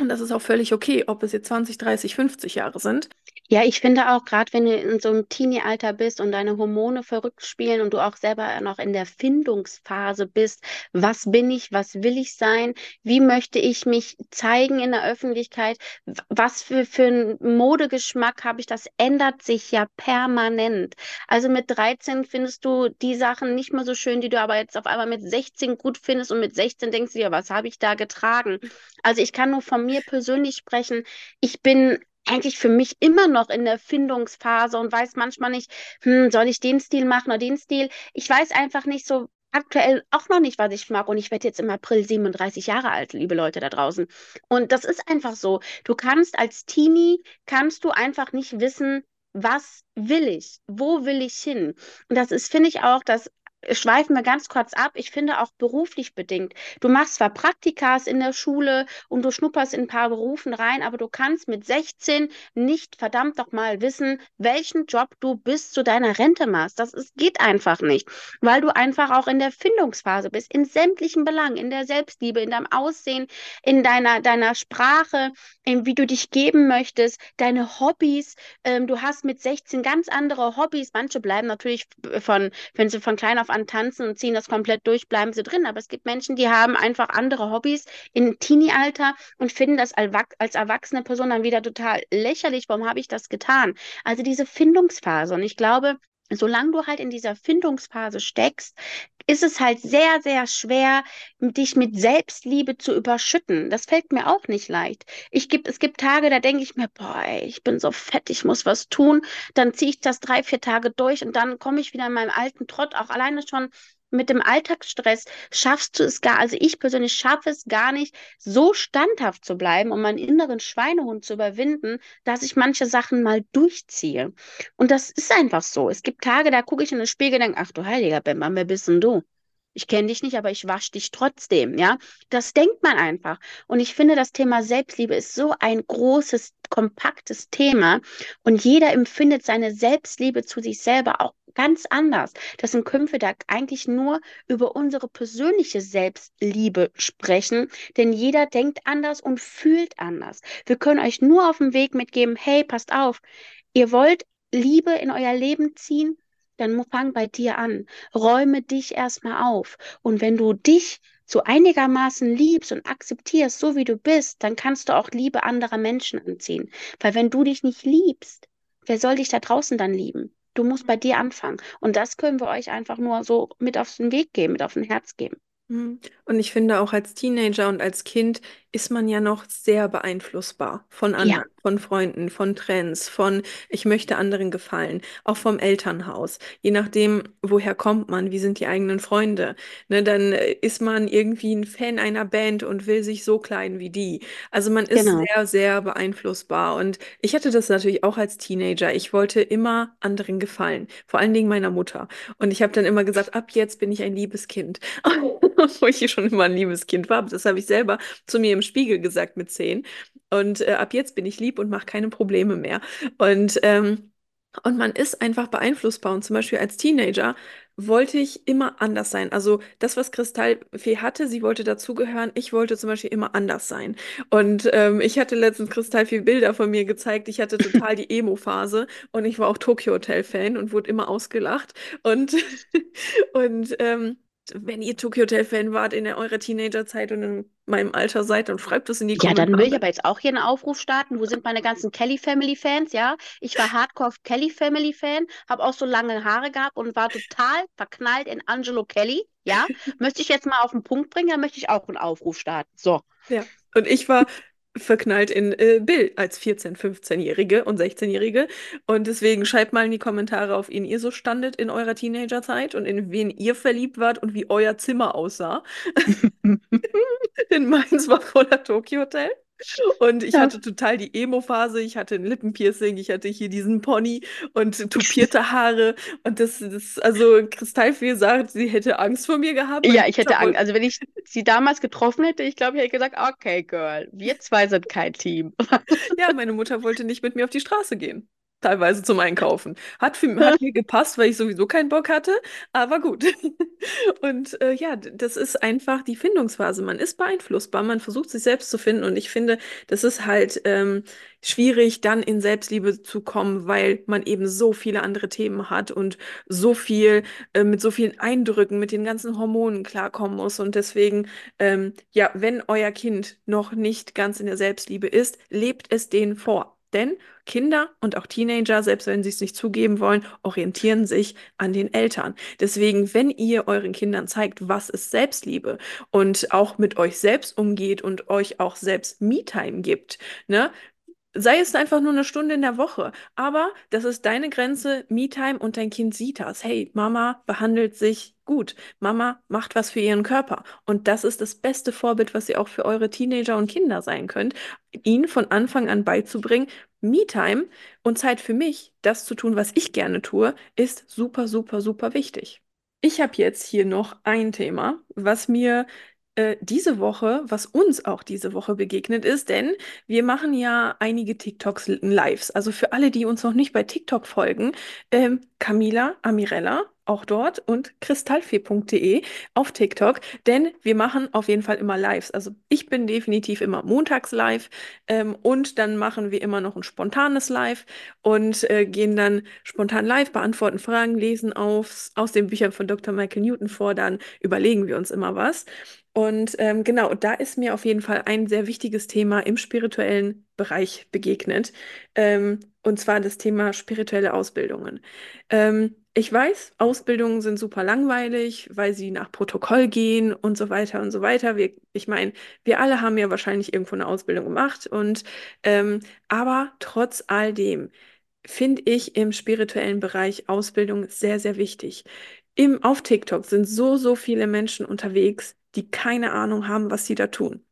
Und das ist auch völlig okay, ob es jetzt 20, 30, 50 Jahre sind. Ja, ich finde auch, gerade wenn du in so einem Teenie-Alter bist und deine Hormone verrückt spielen und du auch selber noch in der Findungsphase bist, was bin ich, was will ich sein, wie möchte ich mich zeigen in der Öffentlichkeit, was für, für einen Modegeschmack habe ich, das ändert sich ja permanent. Also mit 13 findest du die Sachen nicht mehr so schön, die du aber jetzt auf einmal mit 16 gut findest und mit 16 denkst du dir, was habe ich da getragen? Also ich kann nur von mir persönlich sprechen. Ich bin eigentlich für mich immer noch in der Findungsphase und weiß manchmal nicht, hm, soll ich den Stil machen oder den Stil? Ich weiß einfach nicht so aktuell auch noch nicht, was ich mag. Und ich werde jetzt im April 37 Jahre alt, liebe Leute da draußen. Und das ist einfach so. Du kannst als Teenie, kannst du einfach nicht wissen, was will ich? Wo will ich hin? Und das ist, finde ich auch, das schweifen wir ganz kurz ab. Ich finde auch beruflich bedingt. Du machst zwar Praktikas in der Schule und du schnupperst in ein paar Berufen rein, aber du kannst mit 16 nicht verdammt doch mal wissen, welchen Job du bis zu deiner Rente machst. Das ist, geht einfach nicht, weil du einfach auch in der Findungsphase bist, in sämtlichen Belangen, in der Selbstliebe, in deinem Aussehen, in deiner, deiner Sprache, in wie du dich geben möchtest, deine Hobbys. Ähm, du hast mit 16 ganz andere Hobbys. Manche bleiben natürlich von, wenn sie von klein auf an tanzen und ziehen das komplett durch, bleiben sie drin. Aber es gibt Menschen, die haben einfach andere Hobbys im Teenie-Alter und finden das als erwachsene Person dann wieder total lächerlich. Warum habe ich das getan? Also diese Findungsphase. Und ich glaube, solange du halt in dieser Findungsphase steckst, ist es halt sehr, sehr schwer, dich mit Selbstliebe zu überschütten. Das fällt mir auch nicht leicht. Ich gibt, es gibt Tage, da denke ich mir, boah, ey, ich bin so fett, ich muss was tun. Dann ziehe ich das drei, vier Tage durch und dann komme ich wieder in meinem alten Trott, auch alleine schon mit dem Alltagsstress schaffst du es gar, also ich persönlich schaffe es gar nicht, so standhaft zu bleiben, um meinen inneren Schweinehund zu überwinden, dass ich manche Sachen mal durchziehe. Und das ist einfach so. Es gibt Tage, da gucke ich in den Spiegel und denke, ach du heiliger Bemba, wer bist denn du? Ich kenne dich nicht, aber ich wasche dich trotzdem, ja. Das denkt man einfach. Und ich finde, das Thema Selbstliebe ist so ein großes, kompaktes Thema. Und jeder empfindet seine Selbstliebe zu sich selber auch ganz anders. Deswegen können wir da eigentlich nur über unsere persönliche Selbstliebe sprechen, denn jeder denkt anders und fühlt anders. Wir können euch nur auf den Weg mitgeben, hey, passt auf, ihr wollt Liebe in euer Leben ziehen, dann fang bei dir an. Räume dich erstmal auf. Und wenn du dich so einigermaßen liebst und akzeptierst, so wie du bist, dann kannst du auch Liebe anderer Menschen anziehen. Weil wenn du dich nicht liebst, wer soll dich da draußen dann lieben? Du musst bei dir anfangen. Und das können wir euch einfach nur so mit auf den Weg geben, mit auf den Herz geben. Mhm. Und ich finde auch als Teenager und als Kind ist man ja noch sehr beeinflussbar von Ja, anderen, von Freunden, von Trends, von ich möchte anderen gefallen, auch vom Elternhaus. Je nachdem, woher kommt man, wie sind die eigenen Freunde, ne, dann äh, ist man irgendwie ein Fan einer Band und will sich so kleiden wie die. Also man ist genau. sehr, sehr beeinflussbar. Und ich hatte das natürlich auch als Teenager. Ich wollte immer anderen gefallen, vor allen Dingen meiner Mutter. Und ich habe dann immer gesagt, ab jetzt bin ich ein liebes Kind. Wo ich schon immer ein liebes Kind war. Das habe ich selber zu mir im Spiegel gesagt mit zehn. Und äh, ab jetzt bin ich lieb und mache keine Probleme mehr. Und, ähm, und man ist einfach beeinflussbar. Und zum Beispiel als Teenager wollte ich immer anders sein. Also das, was Kristallfee hatte, sie wollte dazugehören. Ich wollte zum Beispiel immer anders sein. Und ähm, ich hatte letztens Kristallfee Bilder von mir gezeigt. Ich hatte total die Emo-Phase und ich war auch Tokyo Hotel-Fan und wurde immer ausgelacht. Und, und ähm, wenn ihr Tokyo Hotel-Fan wart in eurer Teenagerzeit und in meinem Alter seid, dann schreibt es in die Ja, dann will ich Kommentare. aber jetzt auch hier einen Aufruf starten. Wo sind meine ganzen Kelly Family Fans? Ja, ich war Hardcore Kelly Family Fan, habe auch so lange Haare gehabt und war total verknallt in Angelo Kelly. Ja, möchte ich jetzt mal auf den Punkt bringen, dann möchte ich auch einen Aufruf starten. So. Ja. Und ich war verknallt in äh, Bill als 14-, 15-Jährige und 16-Jährige. Und deswegen schreibt mal in die Kommentare, auf wen ihr so standet in eurer Teenagerzeit und in wen ihr verliebt wart und wie euer Zimmer aussah. Denn meins war voller Tokyo Hotel. Und ich Ja. hatte total die Emo-Phase. Ich hatte ein Lippenpiercing, ich hatte hier diesen Pony und tupierte Haare. Und das, das, also Kristallfee sagt, sie hätte Angst vor mir gehabt. Ja, ich hätte Angst. Also wenn ich sie damals getroffen hätte, ich glaube, ich hätte gesagt, okay, Girl, wir zwei sind kein Team. Ja, meine Mutter wollte nicht mit mir auf die Straße gehen. Teilweise zum Einkaufen. Hat, für, hat mir gepasst, weil ich sowieso keinen Bock hatte, aber gut. Und äh, ja, das ist einfach die Findungsphase. Man ist beeinflussbar, man versucht sich selbst zu finden und ich finde, das ist halt ähm, schwierig, dann in Selbstliebe zu kommen, weil man eben so viele andere Themen hat und so viel äh, mit so vielen Eindrücken, mit den ganzen Hormonen klarkommen muss. Und deswegen, ähm, ja, wenn euer Kind noch nicht ganz in der Selbstliebe ist, lebt es denen vor. Denn Kinder und auch Teenager, selbst wenn sie es nicht zugeben wollen, orientieren sich an den Eltern. Deswegen, wenn ihr euren Kindern zeigt, was ist Selbstliebe und auch mit euch selbst umgeht und euch auch selbst Me-Time gibt, ne? Sei es einfach nur eine Stunde in der Woche, aber das ist deine Grenze, Me-Time und dein Kind sieht das. Hey, Mama behandelt sich gut. Mama macht was für ihren Körper. Und das ist das beste Vorbild, was ihr auch für eure Teenager und Kinder sein könnt, ihnen von Anfang an beizubringen, Me-Time und Zeit für mich, das zu tun, was ich gerne tue, ist super, super, super wichtig. Ich habe jetzt hier noch ein Thema, was mir äh, diese Woche, was uns auch diese Woche begegnet ist, denn wir machen ja einige TikToks Lives. Also für alle, die uns noch nicht bei TikTok folgen, ähm, Camila Amirella, auch dort und kristallfee.de auf TikTok, denn wir machen auf jeden Fall immer Lives. Also ich bin definitiv immer montags live ähm, und dann machen wir immer noch ein spontanes Live und äh, gehen dann spontan live, beantworten Fragen, lesen aus, aus den Büchern von Dr. Michael Newton vor, dann überlegen wir uns immer was. Und ähm, genau, da ist mir auf jeden Fall ein sehr wichtiges Thema im spirituellen Bereich begegnet. Ähm, und zwar das Thema spirituelle Ausbildungen. Ähm, ich weiß, Ausbildungen sind super langweilig, weil sie nach Protokoll gehen und so weiter und so weiter. Wir, ich meine, wir alle haben ja wahrscheinlich irgendwo eine Ausbildung gemacht und ähm, aber trotz all dem finde ich im spirituellen Bereich Ausbildung sehr, sehr wichtig. Im, auf TikTok sind so, so viele Menschen unterwegs, die keine Ahnung haben, was sie da tun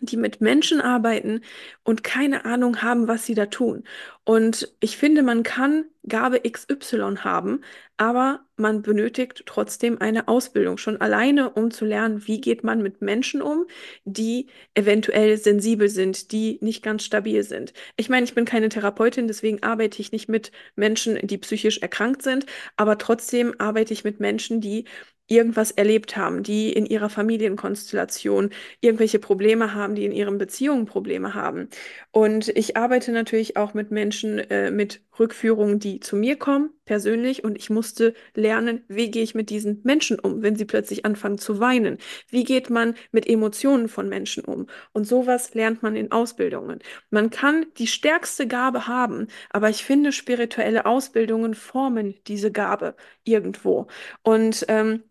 die mit Menschen arbeiten und keine Ahnung haben, was sie da tun. Und ich finde, man kann Gabe XY haben, aber man benötigt trotzdem eine Ausbildung, schon alleine, um zu lernen, wie geht man mit Menschen um, die eventuell sensibel sind, die nicht ganz stabil sind. Ich meine, ich bin keine Therapeutin, deswegen arbeite ich nicht mit Menschen, die psychisch erkrankt sind, aber trotzdem arbeite ich mit Menschen, die irgendwas erlebt haben, die in ihrer Familienkonstellation irgendwelche Probleme haben, die in ihren Beziehungen Probleme haben. Und ich arbeite natürlich auch mit Menschen äh, mit Rückführungen, die zu mir kommen, persönlich. Und ich musste lernen, wie gehe ich mit diesen Menschen um, wenn sie plötzlich anfangen zu weinen? Wie geht man mit Emotionen von Menschen um? Und sowas lernt man in Ausbildungen. Man kann die stärkste Gabe haben, aber ich finde, spirituelle Ausbildungen formen diese Gabe irgendwo. Und ähm,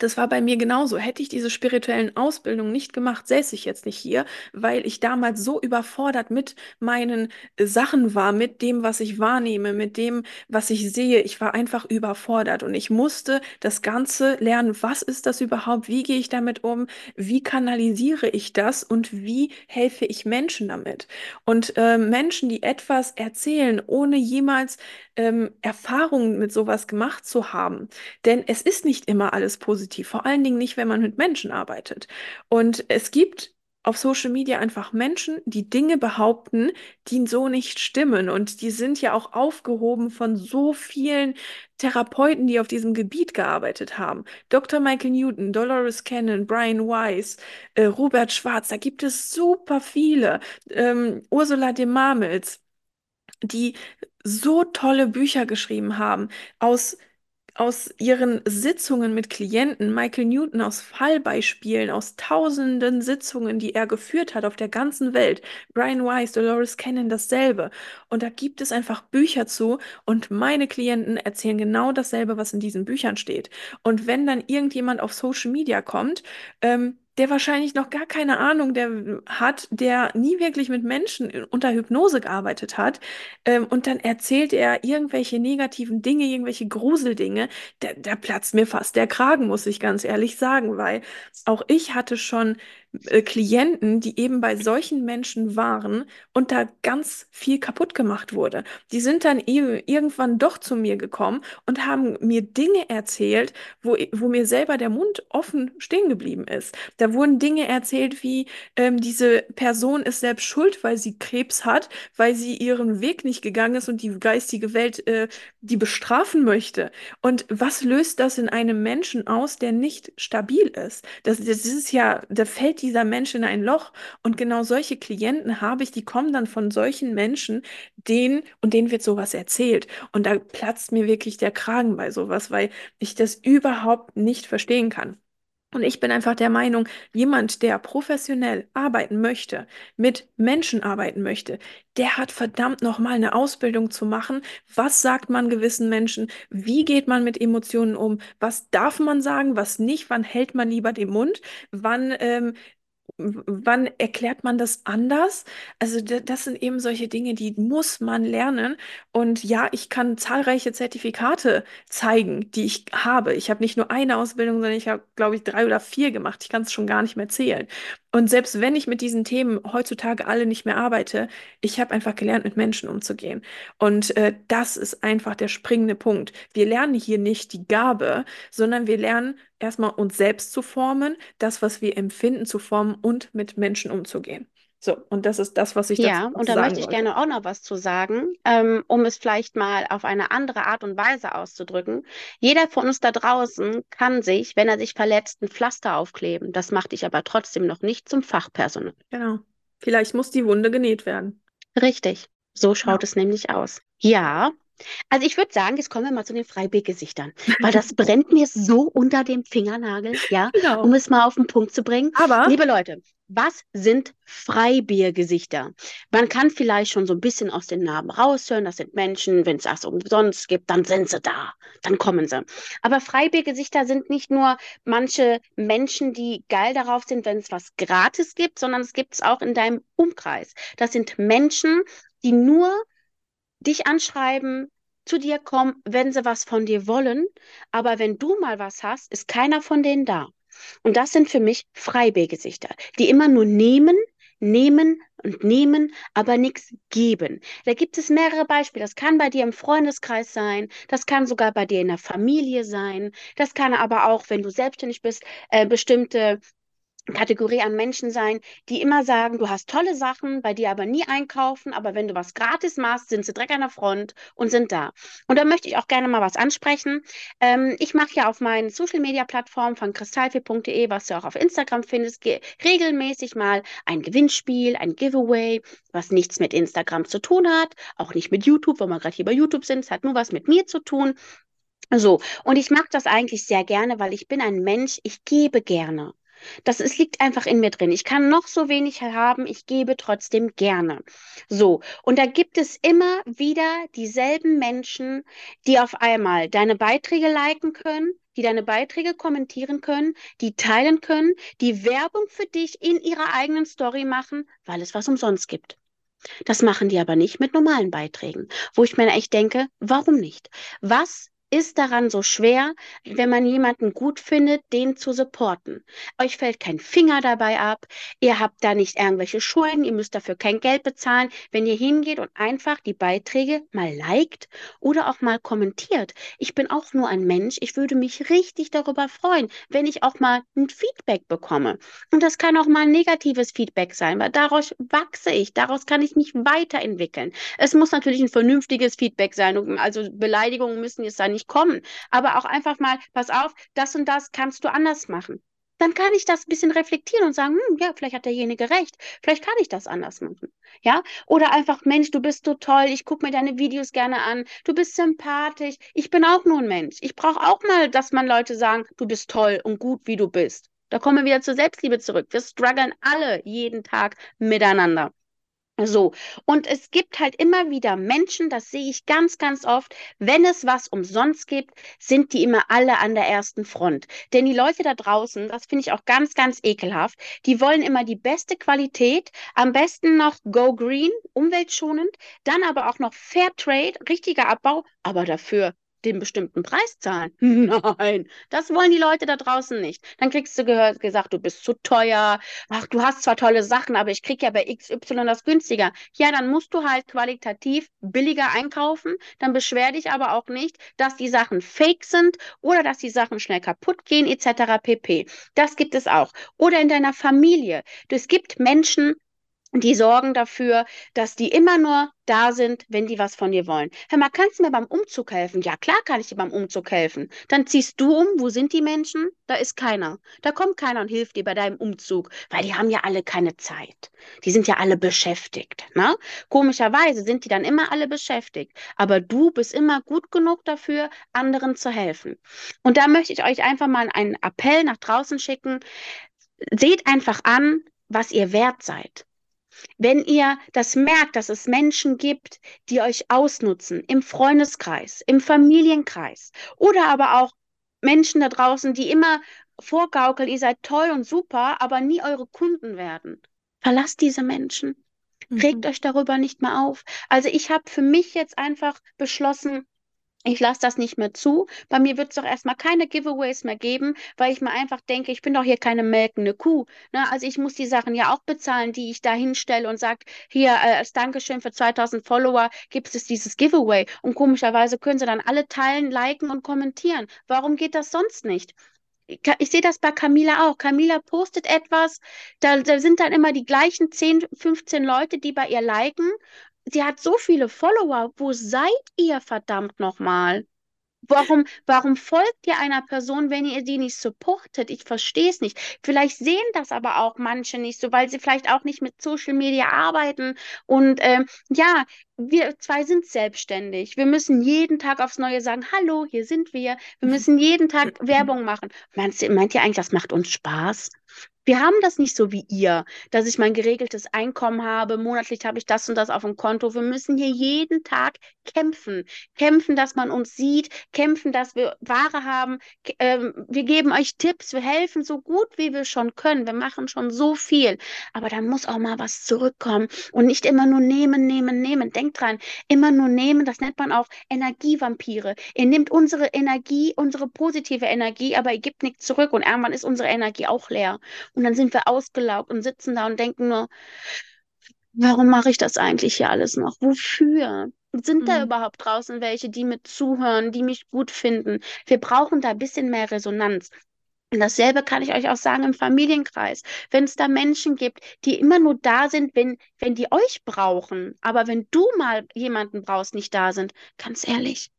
Das war bei mir genauso. Hätte ich diese spirituellen Ausbildungen nicht gemacht, säße ich jetzt nicht hier, weil ich damals so überfordert mit meinen äh, Sachen war, mit dem, was ich wahrnehme, mit dem, was ich sehe. Ich war einfach überfordert und ich musste das Ganze lernen. Was ist das überhaupt? Wie gehe ich damit um? Wie kanalisiere ich das und wie helfe ich Menschen damit? Und äh, Menschen, die etwas erzählen, ohne jemals ähm, Erfahrungen mit sowas gemacht zu haben. Denn es ist nicht immer alles positiv, vor allen Dingen nicht, wenn man mit Menschen arbeitet. Und es gibt auf Social Media einfach Menschen, die Dinge behaupten, die so nicht stimmen. Und die sind ja auch aufgehoben von so vielen Therapeuten, die auf diesem Gebiet gearbeitet haben. Dr. Michael Newton, Dolores Cannon, Brian Weiss, äh, Robert Schwarz, da gibt es super viele. Ähm, Ursula de Marmels die so tolle Bücher geschrieben haben, aus, aus ihren Sitzungen mit Klienten, Michael Newton aus Fallbeispielen, aus tausenden Sitzungen, die er geführt hat auf der ganzen Welt, Brian Weiss, Dolores Cannon dasselbe. Und da gibt es einfach Bücher zu und meine Klienten erzählen genau dasselbe, was in diesen Büchern steht. Und wenn dann irgendjemand auf Social Media kommt, ähm, der wahrscheinlich noch gar keine Ahnung der hat, der nie wirklich mit Menschen unter Hypnose gearbeitet hat. Ähm, und dann erzählt er irgendwelche negativen Dinge, irgendwelche Gruseldinge. Da, da platzt mir fast der Kragen, muss ich ganz ehrlich sagen, weil auch ich hatte schon äh, Klienten, die eben bei solchen Menschen waren und da ganz viel kaputt gemacht wurde. Die sind dann irgendwann doch zu mir gekommen und haben mir Dinge erzählt, wo, wo mir selber der Mund offen stehen geblieben ist. Da wurden Dinge erzählt wie, ähm, diese Person ist selbst schuld, weil sie Krebs hat, weil sie ihren Weg nicht gegangen ist und die geistige Welt äh, die bestrafen möchte. Und was löst das in einem Menschen aus, der nicht stabil ist? Das, das ist ja, da fällt dieser Mensch in ein Loch. Und genau solche Klienten habe ich, die kommen dann von solchen Menschen, denen und denen wird sowas erzählt. Und da platzt mir wirklich der Kragen bei sowas, weil ich das überhaupt nicht verstehen kann. Und ich bin einfach der Meinung, jemand, der professionell arbeiten möchte, mit Menschen arbeiten möchte, der hat verdammt nochmal eine Ausbildung zu machen. Was sagt man gewissen Menschen? Wie geht man mit Emotionen um? Was darf man sagen, was nicht? Wann hält man lieber den Mund? Wann ähm, wann erklärt man das anders? Also das sind eben solche Dinge, die muss man lernen. Und ja, ich kann zahlreiche Zertifikate zeigen, die ich habe. Ich habe nicht nur eine Ausbildung, sondern ich habe, glaube ich, drei oder vier gemacht. Ich kann es schon gar nicht mehr zählen. Und selbst wenn ich mit diesen Themen heutzutage alle nicht mehr arbeite, ich habe einfach gelernt, mit Menschen umzugehen. Und äh, das ist einfach der springende Punkt. Wir lernen hier nicht die Gabe, sondern wir lernen erstmal uns selbst zu formen, das, was wir empfinden, zu formen und mit Menschen umzugehen. So, und das ist das, was ich Ja, und da möchte ich wollte. gerne auch noch was zu sagen, ähm, um es vielleicht mal auf eine andere Art und Weise auszudrücken. Jeder von uns da draußen kann sich, wenn er sich verletzt, ein Pflaster aufkleben. Das macht dich aber trotzdem noch nicht zum Fachpersonal. Genau. Vielleicht muss die Wunde genäht werden. Richtig. So schaut Ja. es nämlich aus. Ja, also ich würde sagen, jetzt kommen wir mal zu den Freibildgesichtern, weil das brennt mir so unter dem Fingernagel, ja, Genau. um es mal auf den Punkt zu bringen. Aber Liebe Leute, was sind Freibiergesichter? Man kann vielleicht schon so ein bisschen aus den Namen raushören, das sind Menschen, wenn es das umsonst gibt, dann sind sie da, dann kommen sie. Aber Freibiergesichter sind nicht nur manche Menschen, die geil darauf sind, wenn es was gratis gibt, sondern es gibt es auch in deinem Umkreis. Das sind Menschen, die nur dich anschreiben, zu dir kommen, wenn sie was von dir wollen, aber wenn du mal was hast, ist keiner von denen da. Und das sind für mich Freibiergesichter, die immer nur nehmen, nehmen und nehmen, aber nichts geben. Da gibt es mehrere Beispiele. Das kann bei dir im Freundeskreis sein, das kann sogar bei dir in der Familie sein, das kann aber auch, wenn du selbstständig bist, äh, bestimmte Kategorie an Menschen sein, die immer sagen, du hast tolle Sachen, bei dir aber nie einkaufen, aber wenn du was gratis machst, sind sie direkt an der Front und sind da. Und da möchte ich auch gerne mal was ansprechen. Ähm, ich mache ja auf meinen Social-Media-Plattformen von kristallfee.de, was du auch auf Instagram findest, regelmäßig mal ein Gewinnspiel, ein Giveaway, was nichts mit Instagram zu tun hat, auch nicht mit YouTube, wo wir gerade hier bei YouTube sind, es hat nur was mit mir zu tun. So, und ich mache das eigentlich sehr gerne, weil ich bin ein Mensch, ich gebe gerne. Das ist, liegt einfach in mir drin. Ich kann noch so wenig haben, ich gebe trotzdem gerne. So, und da gibt es immer wieder dieselben Menschen, die auf einmal deine Beiträge liken können, die deine Beiträge kommentieren können, die teilen können, die Werbung für dich in ihrer eigenen Story machen, weil es was umsonst gibt. Das machen die aber nicht mit normalen Beiträgen, wo ich mir echt denke, warum nicht? Was ist daran so schwer, wenn man jemanden gut findet, den zu supporten? Euch fällt kein Finger dabei ab, ihr habt da nicht irgendwelche Schulden, ihr müsst dafür kein Geld bezahlen, wenn ihr hingeht und einfach die Beiträge mal liked oder auch mal kommentiert. Ich bin auch nur ein Mensch, ich würde mich richtig darüber freuen, wenn ich auch mal ein Feedback bekomme. Und das kann auch mal ein negatives Feedback sein, weil daraus wachse ich, daraus kann ich mich weiterentwickeln. Es muss natürlich ein vernünftiges Feedback sein, also Beleidigungen müssen jetzt da nicht nicht kommen. Aber auch einfach mal, pass auf, das und das kannst du anders machen. Dann kann ich das ein bisschen reflektieren und sagen, hm, ja, vielleicht hat derjenige recht, vielleicht kann ich das anders machen. Ja, oder einfach, Mensch, du bist so toll, ich gucke mir deine Videos gerne an, du bist sympathisch, ich bin auch nur ein Mensch. Ich brauche auch mal, dass man Leute sagen, du bist toll und gut, wie du bist. Da kommen wir wieder zur Selbstliebe zurück. Wir strugglen alle jeden Tag miteinander. So, und es gibt halt immer wieder Menschen, das sehe ich ganz, ganz oft, wenn es was umsonst gibt, sind die immer alle an der ersten Front. Denn die Leute da draußen, das finde ich auch ganz, ganz ekelhaft, die wollen immer die beste Qualität, am besten noch Go Green, umweltschonend, dann aber auch noch Fair Trade, richtiger Abbau, aber dafür den bestimmten Preis zahlen. Nein, das wollen die Leute da draußen nicht. Dann kriegst du gehört, gesagt, du bist zu teuer. Ach, du hast zwar tolle Sachen, aber ich krieg ja bei XY das günstiger. Ja, dann musst du halt qualitativ billiger einkaufen. Dann beschwer dich aber auch nicht, dass die Sachen fake sind oder dass die Sachen schnell kaputt gehen etc. pp. Das gibt es auch. Oder in deiner Familie. Es gibt Menschen, die sorgen dafür, dass die immer nur da sind, wenn die was von dir wollen. Hör mal, kannst du mir beim Umzug helfen? Ja, klar kann ich dir beim Umzug helfen. Dann ziehst du um. Wo sind die Menschen? Da ist keiner. Da kommt keiner und hilft dir bei deinem Umzug, weil die haben ja alle keine Zeit. Die sind ja alle beschäftigt. Ne? Komischerweise sind die dann immer alle beschäftigt. Aber du bist immer gut genug dafür, anderen zu helfen. Und da möchte ich euch einfach mal einen Appell nach draußen schicken. Seht einfach an, was ihr wert seid. Wenn ihr das merkt, dass es Menschen gibt, die euch ausnutzen, im Freundeskreis, im Familienkreis oder aber auch Menschen da draußen, die immer vorgaukeln, ihr seid toll und super, aber nie eure Kunden werden. Verlasst diese Menschen. Regt mhm. euch darüber nicht mehr auf. Also ich habe für mich jetzt einfach beschlossen, ich lasse das nicht mehr zu. Bei mir wird es doch erstmal keine Giveaways mehr geben, weil ich mir einfach denke, ich bin doch hier keine melkende Kuh. Ne? Also ich muss die Sachen ja auch bezahlen, die ich da hinstelle und sage, hier äh, als Dankeschön für 2000 Follower gibt es dieses Giveaway. Und komischerweise können sie dann alle teilen, liken und kommentieren. Warum geht das sonst nicht? ich sehe das bei Camila auch. Camila postet etwas, da, da, sind dann immer die gleichen 10, 15 Leute, die bei ihr liken sie hat so viele Follower. Wo seid ihr verdammt nochmal? Warum, warum folgt ihr einer Person, wenn ihr die nicht supportet? Ich verstehe es nicht. Vielleicht sehen das aber auch manche nicht so, weil sie vielleicht auch nicht mit Social Media arbeiten. Und ähm, ja, wir zwei sind selbstständig. Wir müssen jeden Tag aufs Neue sagen, hallo, hier sind wir. Wir müssen jeden Tag Werbung machen. Meint, meint ihr eigentlich, das macht uns Spaß? Wir haben das nicht so wie ihr, dass ich mein geregeltes Einkommen habe, monatlich habe ich das und das auf dem Konto. Wir müssen hier jeden Tag kämpfen. Kämpfen, dass man uns sieht, kämpfen, dass wir Ware haben. Ähm, wir geben euch Tipps, wir helfen so gut, wie wir schon können. Wir machen schon so viel. Aber dann muss auch mal was zurückkommen und nicht immer nur nehmen, nehmen, nehmen. Denkt dran, immer nur nehmen, das nennt man auch Energievampire. Ihr nehmt unsere Energie, unsere positive Energie, aber ihr gebt nichts zurück und irgendwann ist unsere Energie auch leer. Dann sind wir ausgelaugt und sitzen da und denken nur, warum mache ich das eigentlich hier alles noch? Wofür? Sind mhm. da überhaupt draußen welche, die mit zuhören, die mich gut finden? Wir brauchen da ein bisschen mehr Resonanz. Und dasselbe kann ich euch auch sagen im Familienkreis. Wenn es da Menschen gibt, die immer nur da sind, wenn, wenn die euch brauchen, aber wenn du mal jemanden brauchst, nicht da sind, ganz ehrlich,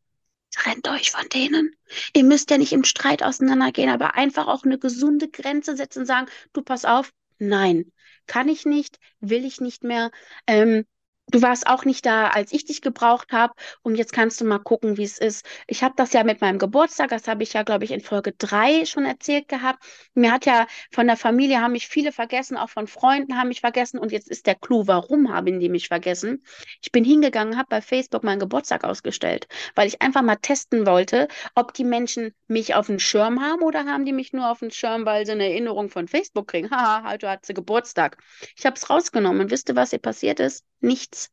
Trennt euch von denen. Ihr müsst ja nicht im Streit auseinandergehen, aber einfach auch eine gesunde Grenze setzen und sagen, du pass auf, nein, kann ich nicht, will ich nicht mehr. Ähm, Du warst auch nicht da, als ich dich gebraucht habe. Und jetzt kannst du mal gucken, wie es ist. Ich habe das ja mit meinem Geburtstag, das habe ich ja, glaube ich, in Folge drei schon erzählt gehabt. Mir hat ja von der Familie haben mich viele vergessen, auch von Freunden haben mich vergessen. Und jetzt ist der Clou, warum haben die mich vergessen? Ich bin hingegangen, habe bei Facebook meinen Geburtstag ausgestellt, weil ich einfach mal testen wollte, ob die Menschen mich auf dem Schirm haben oder haben die mich nur auf dem Schirm, weil sie eine Erinnerung von Facebook kriegen. Haha, heute hat sie Geburtstag. Ich habe es rausgenommen. Und wisst ihr, was hier passiert ist? Nichts.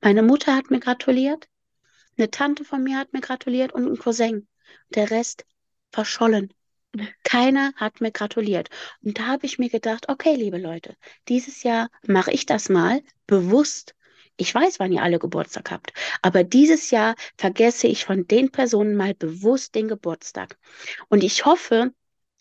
Meine Mutter hat mir gratuliert, eine Tante von mir hat mir gratuliert und ein Cousin. Der Rest verschollen. Keiner hat mir gratuliert. Und da habe ich mir gedacht, okay, liebe Leute, dieses Jahr mache ich das mal bewusst. Ich weiß, wann ihr alle Geburtstag habt, aber dieses Jahr vergesse ich von den Personen mal bewusst den Geburtstag. Und ich hoffe,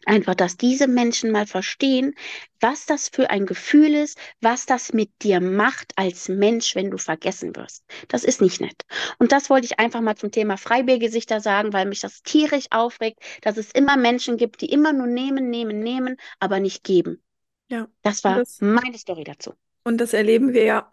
Einfach, dass diese Menschen mal verstehen, was das für ein Gefühl ist, was das mit dir macht als Mensch, wenn du vergessen wirst. Das ist nicht nett. Und das wollte ich einfach mal zum Thema Freibiergesichter sagen, weil mich das tierisch aufregt, dass es immer Menschen gibt, die immer nur nehmen, nehmen, nehmen, aber nicht geben. Ja. Das war das, meine Story dazu. Und das erleben wir ja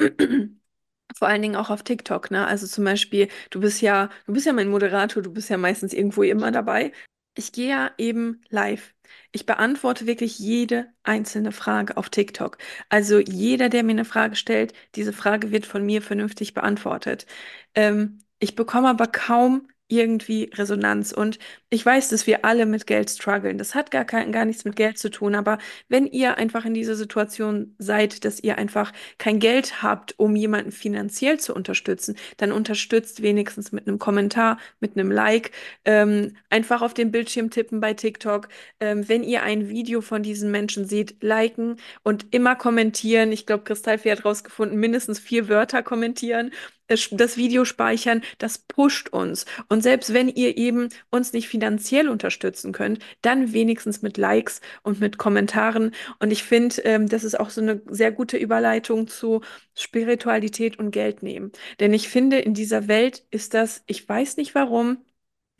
vor allen Dingen auch auf TikTok, ne? Also zum Beispiel, du bist ja, du bist ja mein Moderator, du bist ja meistens irgendwo immer dabei. Ich gehe ja eben live. Ich beantworte wirklich jede einzelne Frage auf TikTok. Also jeder, der mir eine Frage stellt, diese Frage wird von mir vernünftig beantwortet. Ähm, ich bekomme aber kaum irgendwie Resonanz. Und ich weiß, dass wir alle mit Geld strugglen. Das hat gar, kein, gar nichts mit Geld zu tun. Aber wenn ihr einfach in dieser Situation seid, dass ihr einfach kein Geld habt, um jemanden finanziell zu unterstützen, dann unterstützt wenigstens mit einem Kommentar, mit einem Like, ähm, einfach auf den Bildschirm tippen bei TikTok. Ähm, wenn ihr ein Video von diesen Menschen seht, liken und immer kommentieren. Ich glaube, Kristallfee hat rausgefunden, mindestens vier Wörter kommentieren das Video speichern, das pusht uns. Und selbst wenn ihr eben uns nicht finanziell unterstützen könnt, dann wenigstens mit Likes und mit Kommentaren. Und ich finde, ähm, das ist auch so eine sehr gute Überleitung zu Spiritualität und Geld nehmen. Denn ich finde, in dieser Welt ist das, ich weiß nicht warum,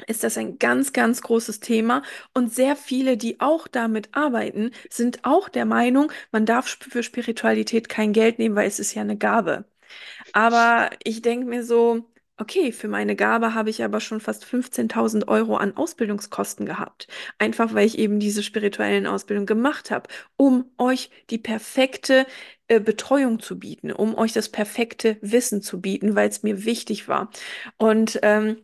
ist das ein ganz, ganz großes Thema. Und sehr viele, die auch damit arbeiten, sind auch der Meinung, man darf für Spiritualität kein Geld nehmen, weil es ist ja eine Gabe. Aber ich denke mir so, okay, für meine Gabe habe ich aber schon fast 15.000 Euro an Ausbildungskosten gehabt. Einfach weil ich eben diese spirituellen Ausbildungen gemacht habe, um euch die perfekte äh, Betreuung zu bieten, um euch das perfekte Wissen zu bieten, weil es mir wichtig war. Und ähm,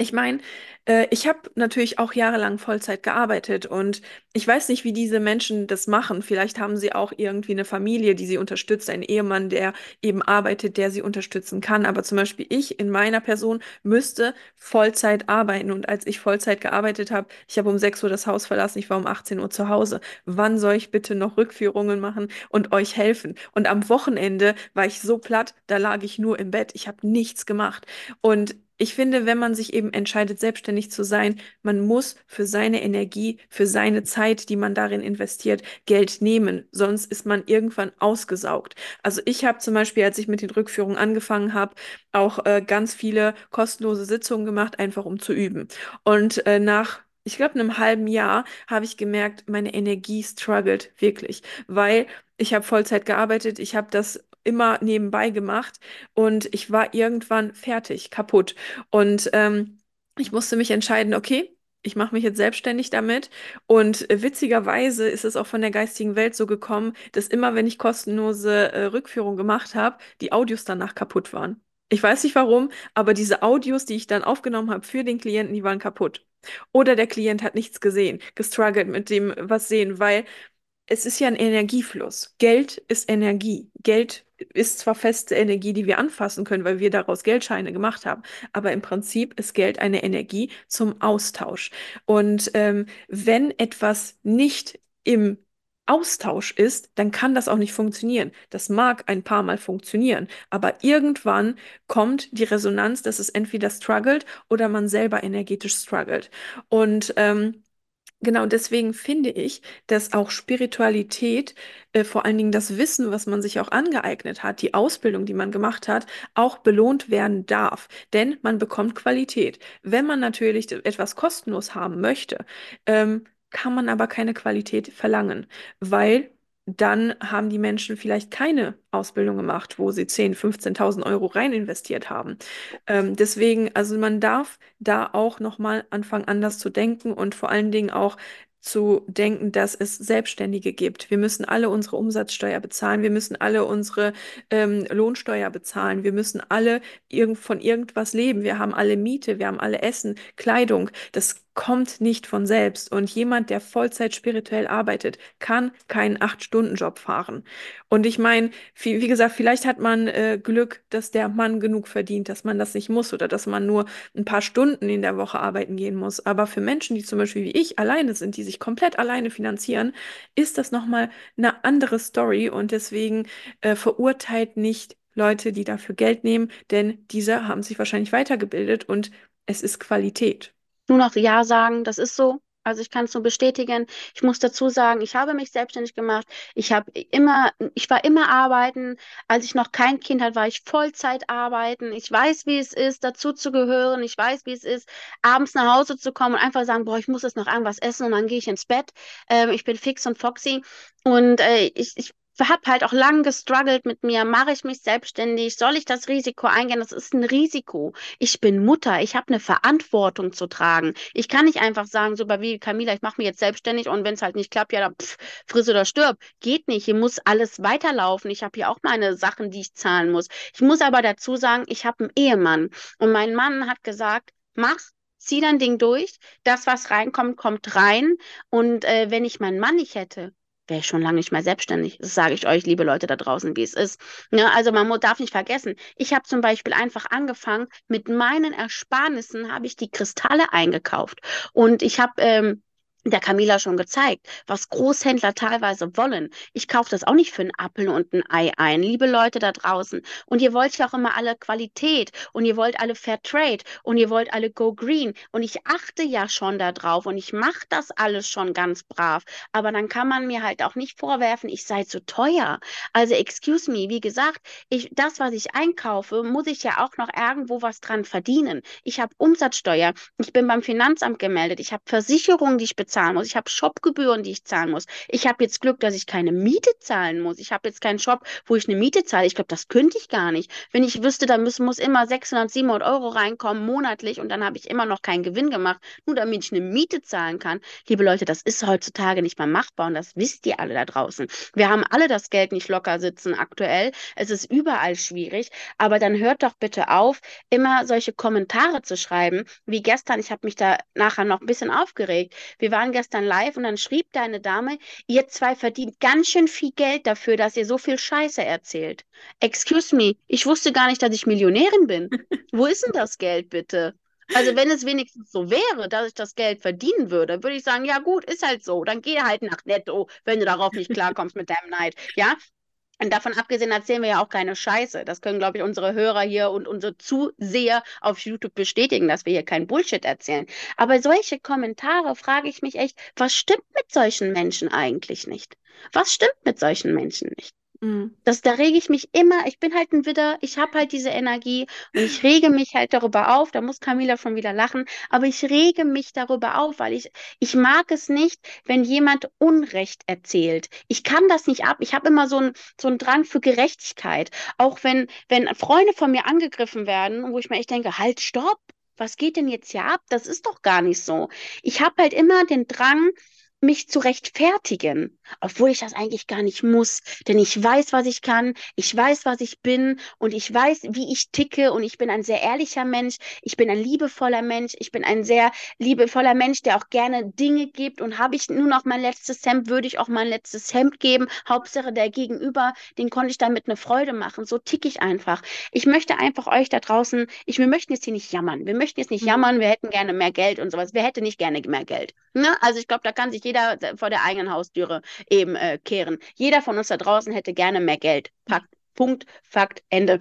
ich meine, äh, ich habe natürlich auch jahrelang Vollzeit gearbeitet und ich weiß nicht, wie diese Menschen das machen. Vielleicht haben sie auch irgendwie eine Familie, die sie unterstützt, einen Ehemann, der eben arbeitet, der sie unterstützen kann. Aber zum Beispiel ich in meiner Person müsste Vollzeit arbeiten. Und als ich Vollzeit gearbeitet habe, ich habe um 6 Uhr das Haus verlassen, ich war um 18 Uhr zu Hause. Wann soll ich bitte noch Rückführungen machen und euch helfen? Und am Wochenende war ich so platt, da lag ich nur im Bett. Ich habe nichts gemacht. Und ich finde, wenn man sich eben entscheidet, selbstständig zu sein, man muss für seine Energie, für seine Zeit, die man darin investiert, Geld nehmen. Sonst ist man irgendwann ausgesaugt. Also ich habe zum Beispiel, als ich mit den Rückführungen angefangen habe, auch äh, ganz viele kostenlose Sitzungen gemacht, einfach um zu üben. Und äh, nach ich glaube, in einem halben Jahr habe ich gemerkt, meine Energie struggelt wirklich, weil ich habe Vollzeit gearbeitet, ich habe das immer nebenbei gemacht und ich war irgendwann fertig, kaputt. Und ähm, ich musste mich entscheiden, okay, ich mache mich jetzt selbstständig damit. Und äh, witzigerweise ist es auch von der geistigen Welt so gekommen, dass immer, wenn ich kostenlose äh, Rückführung gemacht habe, die Audios danach kaputt waren. Ich weiß nicht warum, aber diese Audios, die ich dann aufgenommen habe für den Klienten, die waren kaputt. Oder der Klient hat nichts gesehen, gestruggelt mit dem was sehen, weil es ist ja ein Energiefluss. Geld ist Energie. Geld ist zwar feste Energie, die wir anfassen können, weil wir daraus Geldscheine gemacht haben, aber im Prinzip ist Geld eine Energie zum Austausch. Und ähm, wenn etwas nicht im Austausch ist, dann kann das auch nicht funktionieren. Das mag ein paar Mal funktionieren, aber irgendwann kommt die Resonanz, dass es entweder struggelt oder man selber energetisch struggelt. Und ähm, Genau, deswegen finde ich, dass auch Spiritualität, äh, vor allen Dingen das Wissen, was man sich auch angeeignet hat, die Ausbildung, die man gemacht hat, auch belohnt werden darf. Denn man bekommt Qualität. Wenn man natürlich etwas kostenlos haben möchte, ähm, kann man aber keine Qualität verlangen, weil dann haben die Menschen vielleicht keine Ausbildung gemacht, wo sie 10.000, 15.000 Euro rein investiert haben. Ähm, deswegen, also man darf da auch nochmal anfangen, anders zu denken und vor allen Dingen auch zu denken, dass es Selbstständige gibt. Wir müssen alle unsere Umsatzsteuer bezahlen, wir müssen alle unsere ähm, Lohnsteuer bezahlen, wir müssen alle irgend von irgendwas leben, wir haben alle Miete, wir haben alle Essen, Kleidung. Das kommt nicht von selbst. Und jemand, der Vollzeit spirituell arbeitet, kann keinen Acht-Stunden-Job fahren. Und ich meine, wie, wie, gesagt, vielleicht hat man äh, Glück, dass der Mann genug verdient, dass man das nicht muss oder dass man nur ein paar Stunden in der Woche arbeiten gehen muss. Aber für Menschen, die zum Beispiel wie ich alleine sind, die sich komplett alleine finanzieren, ist das nochmal eine andere Story. Und deswegen äh, verurteilt nicht Leute, die dafür Geld nehmen, denn diese haben sich wahrscheinlich weitergebildet und es ist Qualität nur noch Ja sagen, das ist so. Also ich kann es nur bestätigen. Ich muss dazu sagen, ich habe mich selbstständig gemacht. Ich habe immer, ich war immer arbeiten. Als ich noch kein Kind hatte, war ich Vollzeit arbeiten. Ich weiß, wie es ist, dazu zu gehören. Ich weiß, wie es ist, abends nach Hause zu kommen und einfach sagen, boah, ich muss jetzt noch irgendwas essen und dann gehe ich ins Bett. Ähm, ich bin fix und foxy. Und äh, ich, ich habe halt auch lange gestruggelt mit mir, mache ich mich selbstständig, soll ich das Risiko eingehen? Das ist ein Risiko. Ich bin Mutter, ich habe eine Verantwortung zu tragen. Ich kann nicht einfach sagen, so wie Camila, ich mache mich jetzt selbstständig und wenn es halt nicht klappt, ja, dann pff, friss oder stirb. Geht nicht, hier muss alles weiterlaufen. Ich habe hier auch meine Sachen, die ich zahlen muss. Ich muss aber dazu sagen, ich habe einen Ehemann und mein Mann hat gesagt, mach zieh dein Ding durch. Das, was reinkommt, kommt rein. Und äh, wenn ich meinen Mann nicht hätte, wäre ich schon lange nicht mehr selbstständig. Das sage ich euch, liebe Leute da draußen, wie es ist. Ja, ne, also man darf nicht vergessen, ich habe zum Beispiel einfach angefangen, mit meinen Ersparnissen habe ich die Kristalle eingekauft. Und ich habe ähm, der Camila schon gezeigt, was Großhändler teilweise wollen. Ich kaufe das auch nicht für einen Apfel und ein Ei ein, liebe Leute da draußen. Und ihr wollt ja auch immer alle Qualität und ihr wollt alle Fair Trade und ihr wollt alle Go Green. Und ich achte ja schon darauf und ich mache das alles schon ganz brav. Aber dann kann man mir halt auch nicht vorwerfen, ich sei zu teuer. Also excuse me, wie gesagt, ich, das, was ich einkaufe, muss ich ja auch noch irgendwo was dran verdienen. Ich habe Umsatzsteuer, ich bin beim Finanzamt gemeldet, ich habe Versicherungen, die ich bezahle zahlen muss. Ich habe Shopgebühren, die ich zahlen muss. Ich habe jetzt Glück, dass ich keine Miete zahlen muss. Ich habe jetzt keinen Shop, wo ich eine Miete zahle. Ich glaube, das könnte ich gar nicht. Wenn ich wüsste, da muss, muss immer 600, 700 Euro reinkommen monatlich und dann habe ich immer noch keinen Gewinn gemacht, nur damit ich eine Miete zahlen kann. Liebe Leute, das ist heutzutage nicht mehr machbar und das wisst ihr alle da draußen. Wir haben alle das Geld nicht locker sitzen aktuell. Es ist überall schwierig, aber dann hört doch bitte auf, immer solche Kommentare zu schreiben, wie gestern. Ich habe mich da nachher noch ein bisschen aufgeregt. Wir waren waren gestern live und dann schrieb deine Dame, ihr zwei verdient ganz schön viel Geld dafür, dass ihr so viel Scheiße erzählt. Excuse me, ich wusste gar nicht, dass ich Millionärin bin. Wo ist denn das Geld bitte? Also wenn es wenigstens so wäre, dass ich das Geld verdienen würde, würde ich sagen, ja gut, ist halt so. Dann geh halt nach Netto, wenn du darauf nicht klarkommst mit deinem Neid. Ja, und davon abgesehen erzählen wir ja auch keine Scheiße. Das können, glaube ich, unsere Hörer hier und unsere Zuseher auf YouTube bestätigen, dass wir hier kein Bullshit erzählen. Aber solche Kommentare frage ich mich echt, was stimmt mit solchen Menschen eigentlich nicht? Was stimmt mit solchen Menschen nicht? Mhm. Das, da rege ich mich immer, ich bin halt ein Widder, ich habe halt diese Energie und ich rege mich halt darüber auf, da muss Camila schon wieder lachen, aber ich rege mich darüber auf, weil ich, ich mag es nicht, wenn jemand Unrecht erzählt. Ich kann das nicht ab, ich habe immer so einen so einen Drang für Gerechtigkeit, auch wenn, wenn Freunde von mir angegriffen werden, wo ich mir echt denke, halt, stopp, was geht denn jetzt hier ab? Das ist doch gar nicht so. Ich habe halt immer den Drang, mich zu rechtfertigen, obwohl ich das eigentlich gar nicht muss, denn ich weiß, was ich kann, ich weiß, was ich bin und ich weiß, wie ich ticke und ich bin ein sehr ehrlicher Mensch, ich bin ein liebevoller Mensch, ich bin ein sehr liebevoller Mensch, der auch gerne Dinge gibt und habe ich nur noch mein letztes Hemd, würde ich auch mein letztes Hemd geben, Hauptsache der Gegenüber, den konnte ich damit eine Freude machen, so ticke ich einfach. Ich möchte einfach euch da draußen, ich, wir möchten jetzt hier nicht jammern, wir möchten jetzt nicht mhm. jammern, wir hätten gerne mehr Geld und sowas, wer hätte nicht gerne mehr Geld? Ne? Also ich glaube, da kann sich jeder vor der eigenen Haustüre eben äh, kehren. Jeder von uns da draußen hätte gerne mehr Geld. Fakt, Punkt, Fakt, Ende.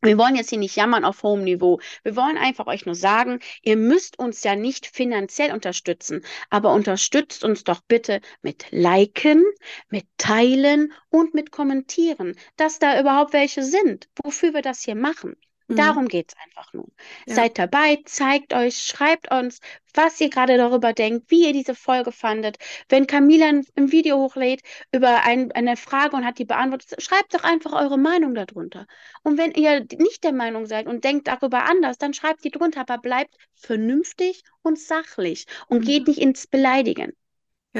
Wir wollen jetzt hier nicht jammern auf hohem Niveau. Wir wollen einfach euch nur sagen, ihr müsst uns ja nicht finanziell unterstützen, aber unterstützt uns doch bitte mit Liken, mit Teilen und mit Kommentieren, dass da überhaupt welche sind, wofür wir das hier machen. Mhm. Darum geht es einfach nur. Ja. Seid dabei, zeigt euch, schreibt uns, was ihr gerade darüber denkt, wie ihr diese Folge fandet. Wenn Camila ein, ein Video hochlädt über ein, eine Frage und hat die beantwortet, schreibt doch einfach eure Meinung darunter. Und wenn ihr nicht der Meinung seid und denkt darüber anders, dann schreibt die drunter, aber bleibt vernünftig und sachlich und geht Mhm. nicht ins Beleidigen.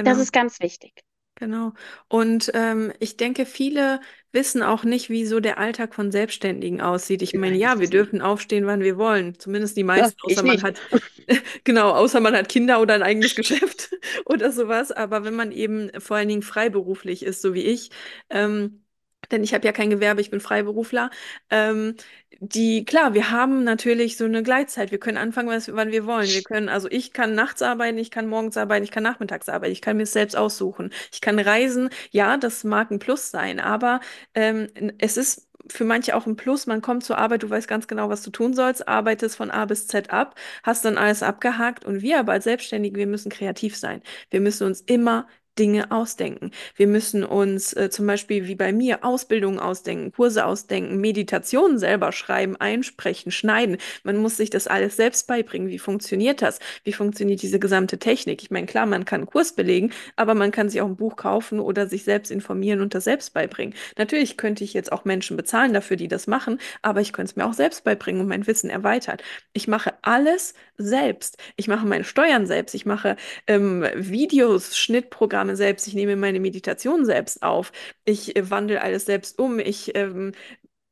Das Genau. ist ganz wichtig. Genau. Und ähm, ich denke, viele wissen auch nicht, wie so der Alltag von Selbstständigen aussieht. Ich meine, ja, wir dürfen aufstehen, wann wir wollen. Zumindest die Ja, meisten, ich außer man nicht. hat, genau, außer man hat Kinder oder ein eigenes Geschäft oder sowas. Aber wenn man eben vor allen Dingen freiberuflich ist, so wie ich, ähm, denn ich habe ja kein Gewerbe, ich bin Freiberufler. Ähm, die, klar, wir haben natürlich so eine Gleitzeit. Wir können anfangen, was, wann wir wollen. Wir können, also ich kann nachts arbeiten, ich kann morgens arbeiten, ich kann nachmittags arbeiten, ich kann mir es selbst aussuchen. Ich kann reisen. Ja, das mag ein Plus sein, aber ähm, es ist für manche auch ein Plus. Man kommt zur Arbeit, du weißt ganz genau, was du tun sollst, arbeitest von A bis Z ab, hast dann alles abgehakt. Und wir aber als Selbstständige, wir müssen kreativ sein. Wir müssen uns immer Dinge ausdenken. Wir müssen uns äh, zum Beispiel wie bei mir Ausbildungen ausdenken, Kurse ausdenken, Meditationen selber schreiben, einsprechen, schneiden. Man muss sich das alles selbst beibringen. Wie funktioniert das? Wie funktioniert diese gesamte Technik? Ich meine, klar, man kann einen Kurs belegen, aber man kann sich auch ein Buch kaufen oder sich selbst informieren und das selbst beibringen. Natürlich könnte ich jetzt auch Menschen bezahlen dafür, die das machen, aber ich könnte es mir auch selbst beibringen und mein Wissen erweitern. Ich mache alles selbst. Ich mache meine Steuern selbst. Ich mache ähm, Videos, Schnittprogramme selbst. Ich nehme meine Meditation selbst auf. Ich äh, wandle alles selbst um. Ich, ähm,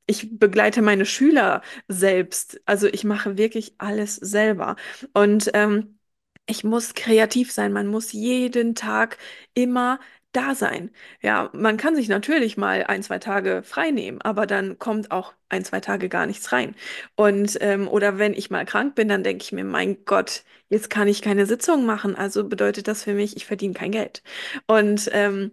ich begleite meine Schüler selbst. Also ich mache wirklich alles selber. Und ähm, ich muss kreativ sein. Man muss jeden Tag immer da sein. Ja, man kann sich natürlich mal ein, zwei Tage frei nehmen, aber dann kommt auch ein, zwei Tage gar nichts rein. Und ähm, oder wenn ich mal krank bin, dann denke ich mir, mein Gott, jetzt kann ich keine Sitzung machen. Also bedeutet das für mich, ich verdiene kein Geld. Und ähm,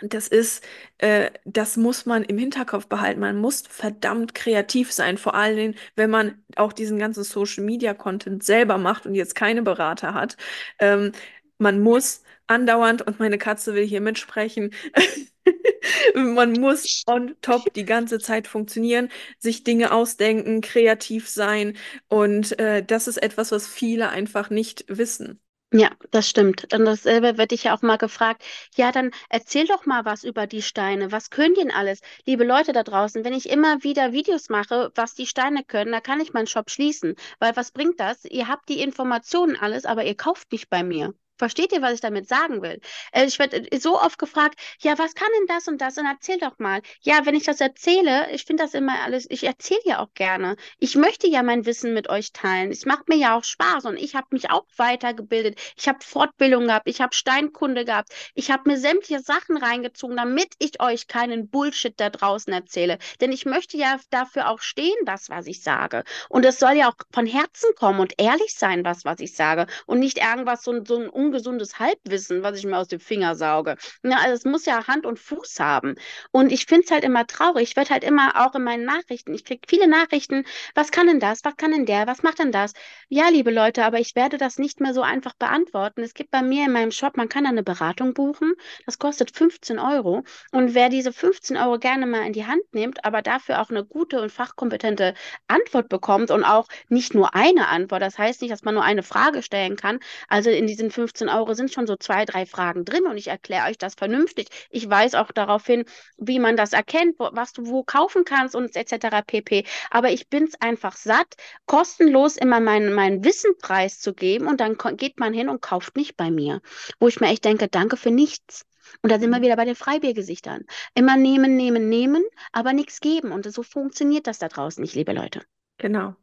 das ist, äh, das muss man im Hinterkopf behalten. Man muss verdammt kreativ sein, vor allen Dingen, wenn man auch diesen ganzen Social Media Content selber macht und jetzt keine Berater hat. Ähm, man muss andauernd, und meine Katze will hier mitsprechen, man muss on top die ganze Zeit funktionieren, sich Dinge ausdenken, kreativ sein. Und äh, das ist etwas, was viele einfach nicht wissen. Ja, das stimmt. Und dasselbe wird ich ja auch mal gefragt. Ja, dann erzähl doch mal was über die Steine. Was können die denn alles? Liebe Leute da draußen, wenn ich immer wieder Videos mache, was die Steine können, da kann ich meinen Shop schließen. Weil was bringt das? Ihr habt die Informationen alles, aber ihr kauft nicht bei mir. Versteht ihr, was ich damit sagen will? Äh, Ich werde so oft gefragt, ja, was kann denn das und das? Und erzähl doch mal. Ja, wenn ich das erzähle, ich finde das immer alles, ich erzähle ja auch gerne. Ich möchte ja mein Wissen mit euch teilen. Es macht mir ja auch Spaß und ich habe mich auch weitergebildet. Ich habe Fortbildung gehabt, ich habe Steinkunde gehabt, ich habe mir sämtliche Sachen reingezogen, damit ich euch keinen Bullshit da draußen erzähle. Denn ich möchte ja dafür auch stehen, das, was ich sage. Und es soll ja auch von Herzen kommen und ehrlich sein, was, was ich sage. Und nicht irgendwas, so, ein- so ein ungesundes Halbwissen, was ich mir aus dem Finger sauge. Ja, also es muss ja Hand und Fuß haben. Und ich finde es halt immer traurig. Ich werde halt immer auch in meinen Nachrichten, ich kriege viele Nachrichten, was kann denn das? Was kann denn der? Was macht denn das? Ja, liebe Leute, aber ich werde das nicht mehr so einfach beantworten. Es gibt bei mir in meinem Shop, man kann eine Beratung buchen. Das kostet 15 Euro. Und wer diese 15 Euro gerne mal in die Hand nimmt, aber dafür auch eine gute und fachkompetente Antwort bekommt und auch nicht nur eine Antwort, das heißt nicht, dass man nur eine Frage stellen kann. Also in diesen 15 Euro sind schon so zwei, drei Fragen drin und ich erkläre euch das vernünftig. Ich weise auch darauf hin, wie man das erkennt, wo, was du wo kaufen kannst und etc. pp. Aber ich bin es einfach satt, kostenlos immer meinen, meinen Wissen preiszugeben und dann geht man hin und kauft nicht bei mir. Wo ich mir echt denke, danke für nichts. Und da sind wir wieder bei den Freibiergesichtern. Immer nehmen, nehmen, nehmen, aber nichts geben. Und so funktioniert das da draußen nicht, liebe Leute. Genau.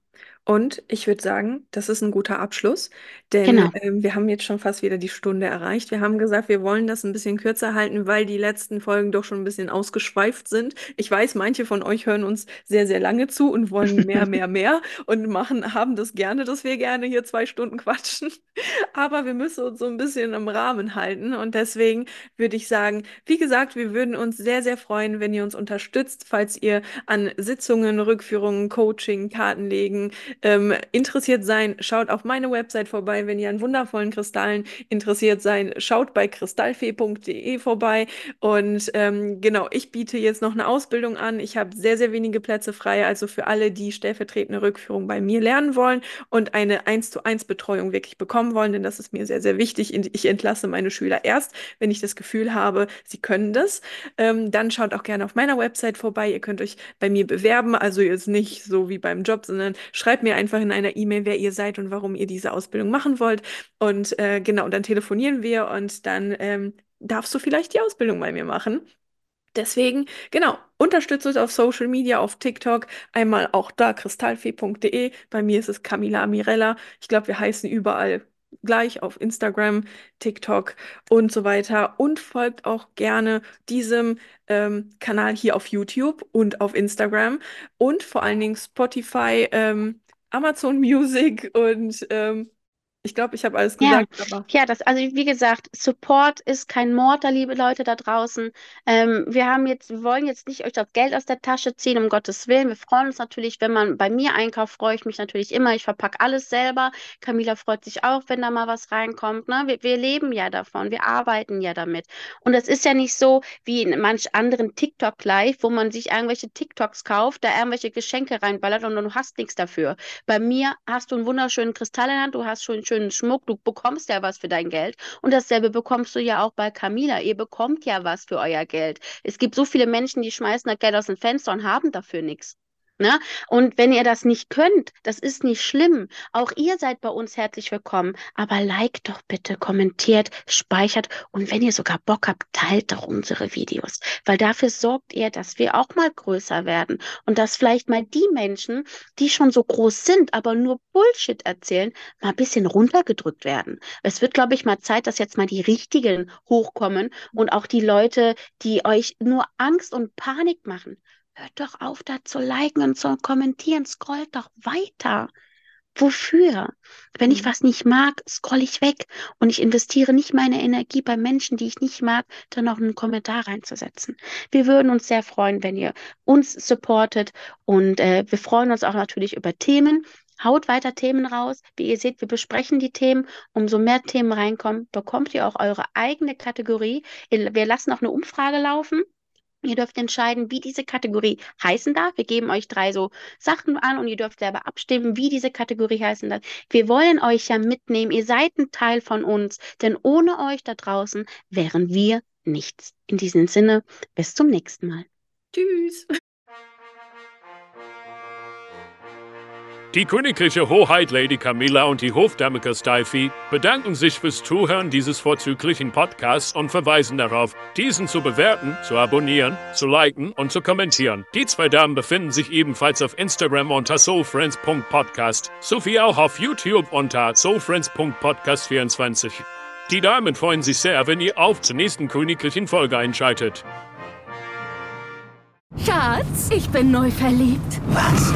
Und ich würde sagen, das ist ein guter Abschluss, denn Genau. ähm, wir haben jetzt schon fast wieder die Stunde erreicht. Wir haben gesagt, wir wollen das ein bisschen kürzer halten, weil die letzten Folgen doch schon ein bisschen ausgeschweift sind. Ich weiß, manche von euch hören uns sehr, sehr lange zu und wollen mehr, mehr, mehr und machen, haben das gerne, dass wir gerne hier zwei Stunden quatschen. Aber wir müssen uns so ein bisschen im Rahmen halten und deswegen würde ich sagen, wie gesagt, wir würden uns sehr, sehr freuen, wenn ihr uns unterstützt, falls ihr an Sitzungen, Rückführungen, Coaching, Kartenlegen, ähm, interessiert sein, schaut auf meine Website vorbei. Wenn ihr an wundervollen Kristallen interessiert seid, schaut bei kristallfee.de vorbei. Und ähm, genau, ich biete jetzt noch eine Ausbildung an. Ich habe sehr, sehr wenige Plätze frei, also für alle, die stellvertretende Rückführung bei mir lernen wollen und eine 1 zu 1 Betreuung wirklich bekommen wollen, denn das ist mir sehr, sehr wichtig. Ich entlasse meine Schüler erst, wenn ich das Gefühl habe, sie können das. Ähm, dann schaut auch gerne auf meiner Website vorbei. Ihr könnt euch bei mir bewerben, also jetzt nicht so wie beim Job, sondern schreibt mir einfach in einer E-Mail, wer ihr seid und warum ihr diese Ausbildung machen wollt. Und äh, genau, dann telefonieren wir und dann ähm, darfst du vielleicht die Ausbildung bei mir machen. Deswegen, genau, unterstützt uns auf Social Media, auf TikTok, einmal auch da kristallfee.de. Bei mir ist es Camila Mirella. Ich glaube, wir heißen überall gleich auf Instagram, TikTok und so weiter. Und folgt auch gerne diesem ähm, Kanal hier auf YouTube und auf Instagram und vor allen Dingen Spotify, ähm, Amazon Music und ähm, ich glaube, ich habe alles Ja, gesagt, aber ja, das, also wie gesagt, Support ist kein Mord, da liebe Leute da draußen. Ähm, wir haben jetzt, wir wollen jetzt nicht euch das Geld aus der Tasche ziehen, um Gottes Willen. Wir freuen uns natürlich, wenn man bei mir einkauft, freue ich mich natürlich immer. Ich verpacke alles selber. Camila freut sich auch, wenn da mal was reinkommt. Ne? Wir, wir leben ja davon, wir arbeiten ja damit. Und es ist ja nicht so wie in manch anderen TikTok Live, wo man sich irgendwelche TikToks kauft, da irgendwelche Geschenke reinballert und du hast nichts dafür. Bei mir hast du einen wunderschönen Kristall in der Hand, du hast schon schönen Schmuck, du bekommst ja was für dein Geld. Und dasselbe bekommst du ja auch bei Camila. Ihr bekommt ja was für euer Geld. Es gibt so viele Menschen, die schmeißen das Geld aus dem Fenster und haben dafür nichts. Ne? Und wenn ihr das nicht könnt, das ist nicht schlimm. Auch ihr seid bei uns herzlich willkommen. Aber liked doch bitte, kommentiert, speichert und wenn ihr sogar Bock habt, teilt doch unsere Videos. Weil dafür sorgt ihr, dass wir auch mal größer werden und dass vielleicht mal die Menschen, die schon so groß sind, aber nur Bullshit erzählen, mal ein bisschen runtergedrückt werden. Es wird, glaube ich, mal Zeit, dass jetzt mal die Richtigen hochkommen und auch die Leute, die euch nur Angst und Panik machen. Hört doch auf, da zu liken und zu kommentieren. Scrollt doch weiter. Wofür? Wenn ich Mhm. was nicht mag, scroll ich weg und ich investiere nicht meine Energie bei Menschen, die ich nicht mag, dann noch einen Kommentar reinzusetzen. Wir würden uns sehr freuen, wenn ihr uns supportet und äh, wir freuen uns auch natürlich über Themen. Haut weiter Themen raus. Wie ihr seht, wir besprechen die Themen. Umso mehr Themen reinkommen, bekommt ihr auch eure eigene Kategorie. Wir lassen auch eine Umfrage laufen. Ihr dürft entscheiden, wie diese Kategorie heißen darf. Wir geben euch drei so Sachen an und ihr dürft selber abstimmen, wie diese Kategorie heißen darf. Wir wollen euch ja mitnehmen. Ihr seid ein Teil von uns, denn ohne euch da draußen wären wir nichts. In diesem Sinne, bis zum nächsten Mal. tschüss. Die königliche Hoheit Lady Camilla und die Hofdame Steifi bedanken sich fürs Zuhören dieses vorzüglichen Podcasts und verweisen darauf, diesen zu bewerten, zu abonnieren, zu liken und zu kommentieren. Die zwei Damen befinden sich ebenfalls auf Instagram unter soulfriends.podcast sowie auch auf YouTube unter soulfriends.podcast24. Die Damen freuen sich sehr, wenn ihr auf zur nächsten königlichen Folge einschaltet. Schatz, ich bin neu verliebt. Was?